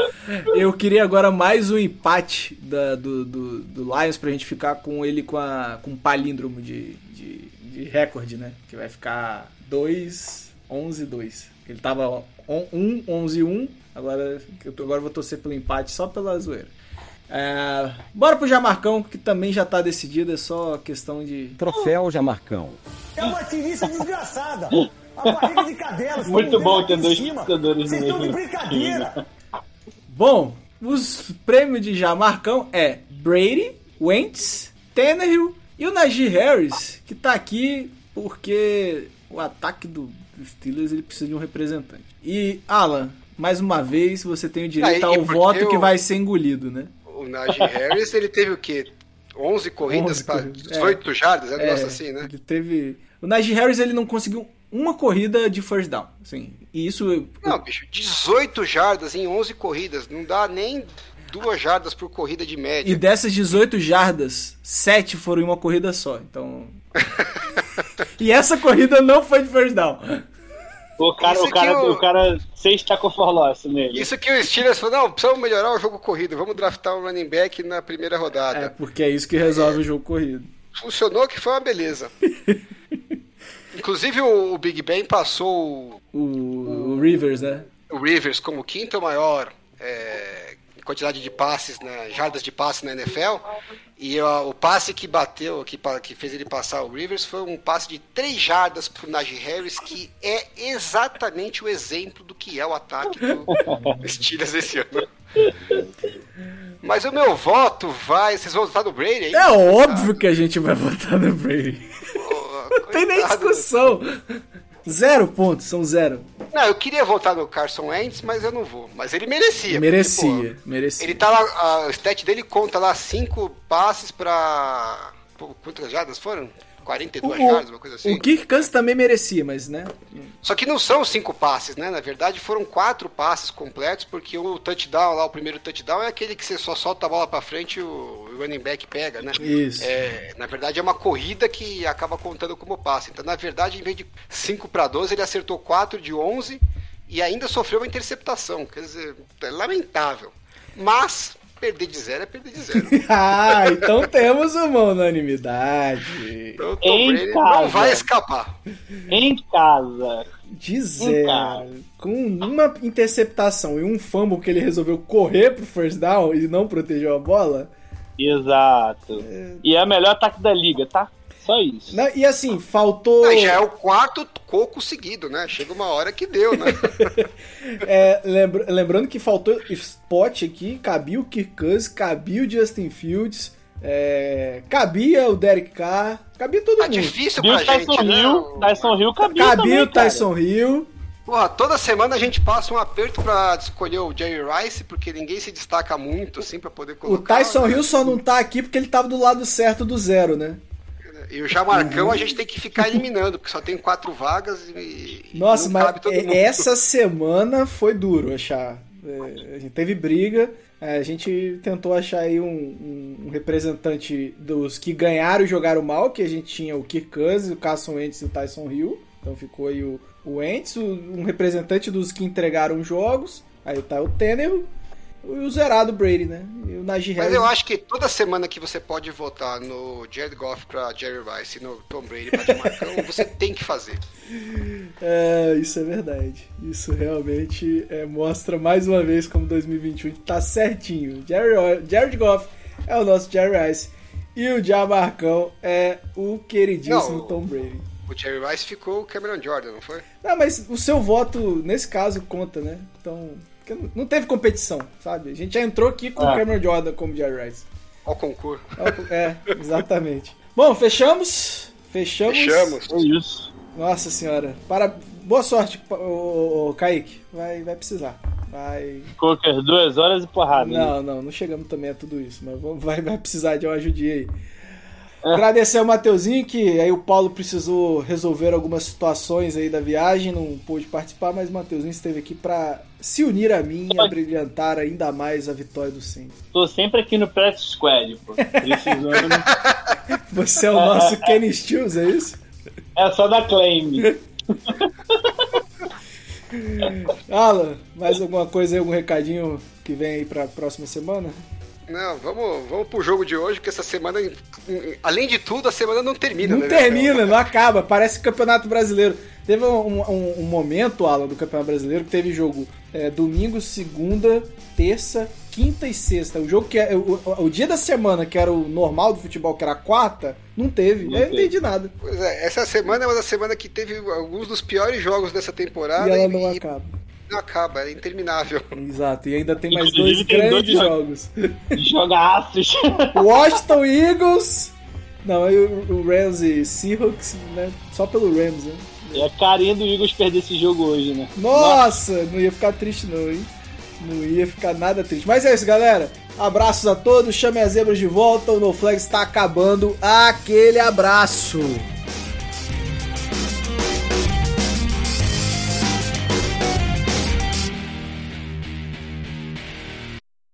Eu queria agora mais um empate da- do, do, do Lions pra gente ficar com ele com, a, com um palíndromo de, de, de recorde, né? Que vai ficar 2, 11, 2. Ele tava 1, 11, 1. Agora, eu tô- agora eu vou torcer pelo empate só pela zoeira. É, bora pro Jamarcão, que também já tá decidido, é só questão de. Troféu Jamarcão. É uma tirista desgraçada. A barriga de cadela. Muito bom ter dois cima. torcedores Vocês no estão de brincadeira. Bom, os prêmios de Jamarcão é Brady, Wentz, Tannehill E o Najee Harris, que tá aqui porque o ataque do Steelers ele precisa de um representante. E, Alan, mais uma vez você tem o direito Aí, ao voto que eu- vai ser engolido, né? O Najee Harris, ele teve o quê? 11 corridas 11 para corridas, 18 jardas? É um É, negócio assim, né? Ele teve. O Najee Harris ele não conseguiu uma corrida de first down. Assim, e isso. Não, bicho, 18 jardas em 11 corridas. Não dá nem duas jardas por corrida de média. E dessas 18 jardas, 7 foram em uma corrida só. Então. e essa corrida não foi de first down. O cara, Isso o cara, eu- o cara, seis loss nele. Isso que o Steelers falou, não, precisamos melhorar o jogo corrido, vamos draftar um running back na primeira rodada. É, porque é isso que resolve o jogo corrido. Funcionou que foi uma beleza. Inclusive o, o Big Ben passou O, o Rivers, né? o, o Rivers como quinto maior é, em quantidade de passes, né, jardas de passe na NFL. E ó, o passe que bateu, que, que fez ele passar o Rivers, foi um passe de três jardas pro Najee Harris, que é exatamente o exemplo do que é o ataque do Steelers esse ano. Mas o meu voto vai. Vocês vão votar no Brady aí? É óbvio que a gente vai votar no Brady. Não tem nem discussão. Zero pontos, são zero. Não, eu queria votar no Carson Wentz, mas eu não vou. Mas ele merecia. Merecia, porque, pô, merecia. Ele tá lá, a- o stat dele conta lá cinco passes pra. pô, Quantas jardas foram? 42 jardas, uma coisa assim. o Kirk Cousins também merecia, mas, né? Só que não são cinco passes, né? Na verdade foram quatro passes completos, porque o touchdown lá, o primeiro touchdown é aquele que você só solta a bola pra frente e o o running back pega, né? Isso. É, na verdade é uma corrida que acaba contando como passe. Então, na verdade, em vez de 5 para 12, ele acertou 4 de 11 e ainda sofreu uma interceptação. Quer dizer, é lamentável. Mas perder de zero é perder de zero. ah, então temos uma unanimidade. Então, o Tom Em casa. não vai escapar. Em casa. De zero. Com uma interceptação e um fumble que ele resolveu correr pro first down e não protegeu a bola. Exato. E é o melhor ataque da liga, tá? Só isso. Não, e assim, faltou. Não, já é o quarto coco seguido, né? Chega uma hora que deu, né? É, lembra- lembrando que faltou spot aqui, cabia o Kirk Cousins, cabia o Justin Fields, é, cabia o Derek Carr, cabia todo Tá mundo. difícil Viu pra o Tyson gente, né? Hill? Tyson Hill cabia, Cabia também, o Tyson Hill. Porra, toda semana a gente passa um aperto pra escolher o Jerry Rice, porque ninguém se destaca muito, assim, pra poder O colocar. Tyson Hill só não tá aqui porque ele tava do lado certo do zero, né? E o Jamarcão a gente tem que ficar eliminando, porque só tem quatro vagas e. Nossa, mas é- essa semana foi duro achar. É, a gente teve briga, é, a gente tentou achar aí um, um- um representante dos que ganharam e jogaram mal, que a gente tinha o Kirk Cousins, o Carson Wentz e o Tyson Hill. Então ficou aí o, o Wentz, um representante dos que entregaram jogos. Aí tá o Tanner o zerado Brady, né? E o Najee Mas eu acho que toda semana que você pode votar no Jared Goff pra Jerry Rice e no Tom Brady pra Jamarcão, você tem que fazer. É, isso é verdade. Isso realmente é, mostra mais uma vez como 2021 tá certinho. Jerry, Jared Goff é o nosso Jerry Rice. E o Jamarcão é o queridíssimo Não, Tom Brady. O Jerry Rice ficou o Cameron Jordan, não foi? Não, mas o seu voto, nesse caso, conta, né? Então, porque não teve competição, sabe? A gente já entrou aqui com o É. Cameron Jordan como Jerry Rice. Ao concurso. É, exatamente. Bom, fechamos? Fechamos. Fechamos. É isso. Nossa senhora. Para... Boa sorte, ô, ô, Kaique. Vai, vai precisar. Vai. Coker, duas horas e porrada. né? Não, não, não chegamos também a tudo isso, mas vai, vai precisar de uma ajudinha aí. Agradecer ao Mateuzinho, que aí o Paulo precisou resolver algumas situações aí da viagem, não pôde participar, mas o Mateuzinho esteve aqui para se unir a mim e a brilhantar ainda mais a vitória do Saints. Tô sempre aqui no Practice Squad, pô. Precisando. Você é o nosso Kenny Stills, é isso? é só da Claim. Alan, mais alguma coisa aí, algum recadinho que vem aí pra próxima semana? Não, vamos, vamos pro jogo de hoje, que essa semana, além de tudo, a semana não termina, Não né? termina, não acaba. Parece Campeonato Brasileiro. Teve um, um- um momento, Alan, do Campeonato Brasileiro que teve jogo é, domingo, segunda, terça, quinta e sexta. O jogo que é. O, o- dia da semana, que era o normal do futebol, que era a quarta, não teve. Não Eu não entendi nada. Pois é, essa semana é uma da semana que teve alguns dos piores jogos dessa temporada e ela e, não e acaba. não acaba, é interminável. Exato. E ainda tem mais Inclusive, dois tem grandes dois jogos. Jogaços. Washington Eagles Não, aí o, o Rams e Seahawks, né? Só pelo Rams, né? É a carinha do Eagles perder esse jogo hoje, né? Nossa, não ia ficar triste não, hein? Não ia ficar nada triste. Mas é isso, galera. Abraços a todos, chame as zebras de volta. O No Flags está acabando. Aquele abraço.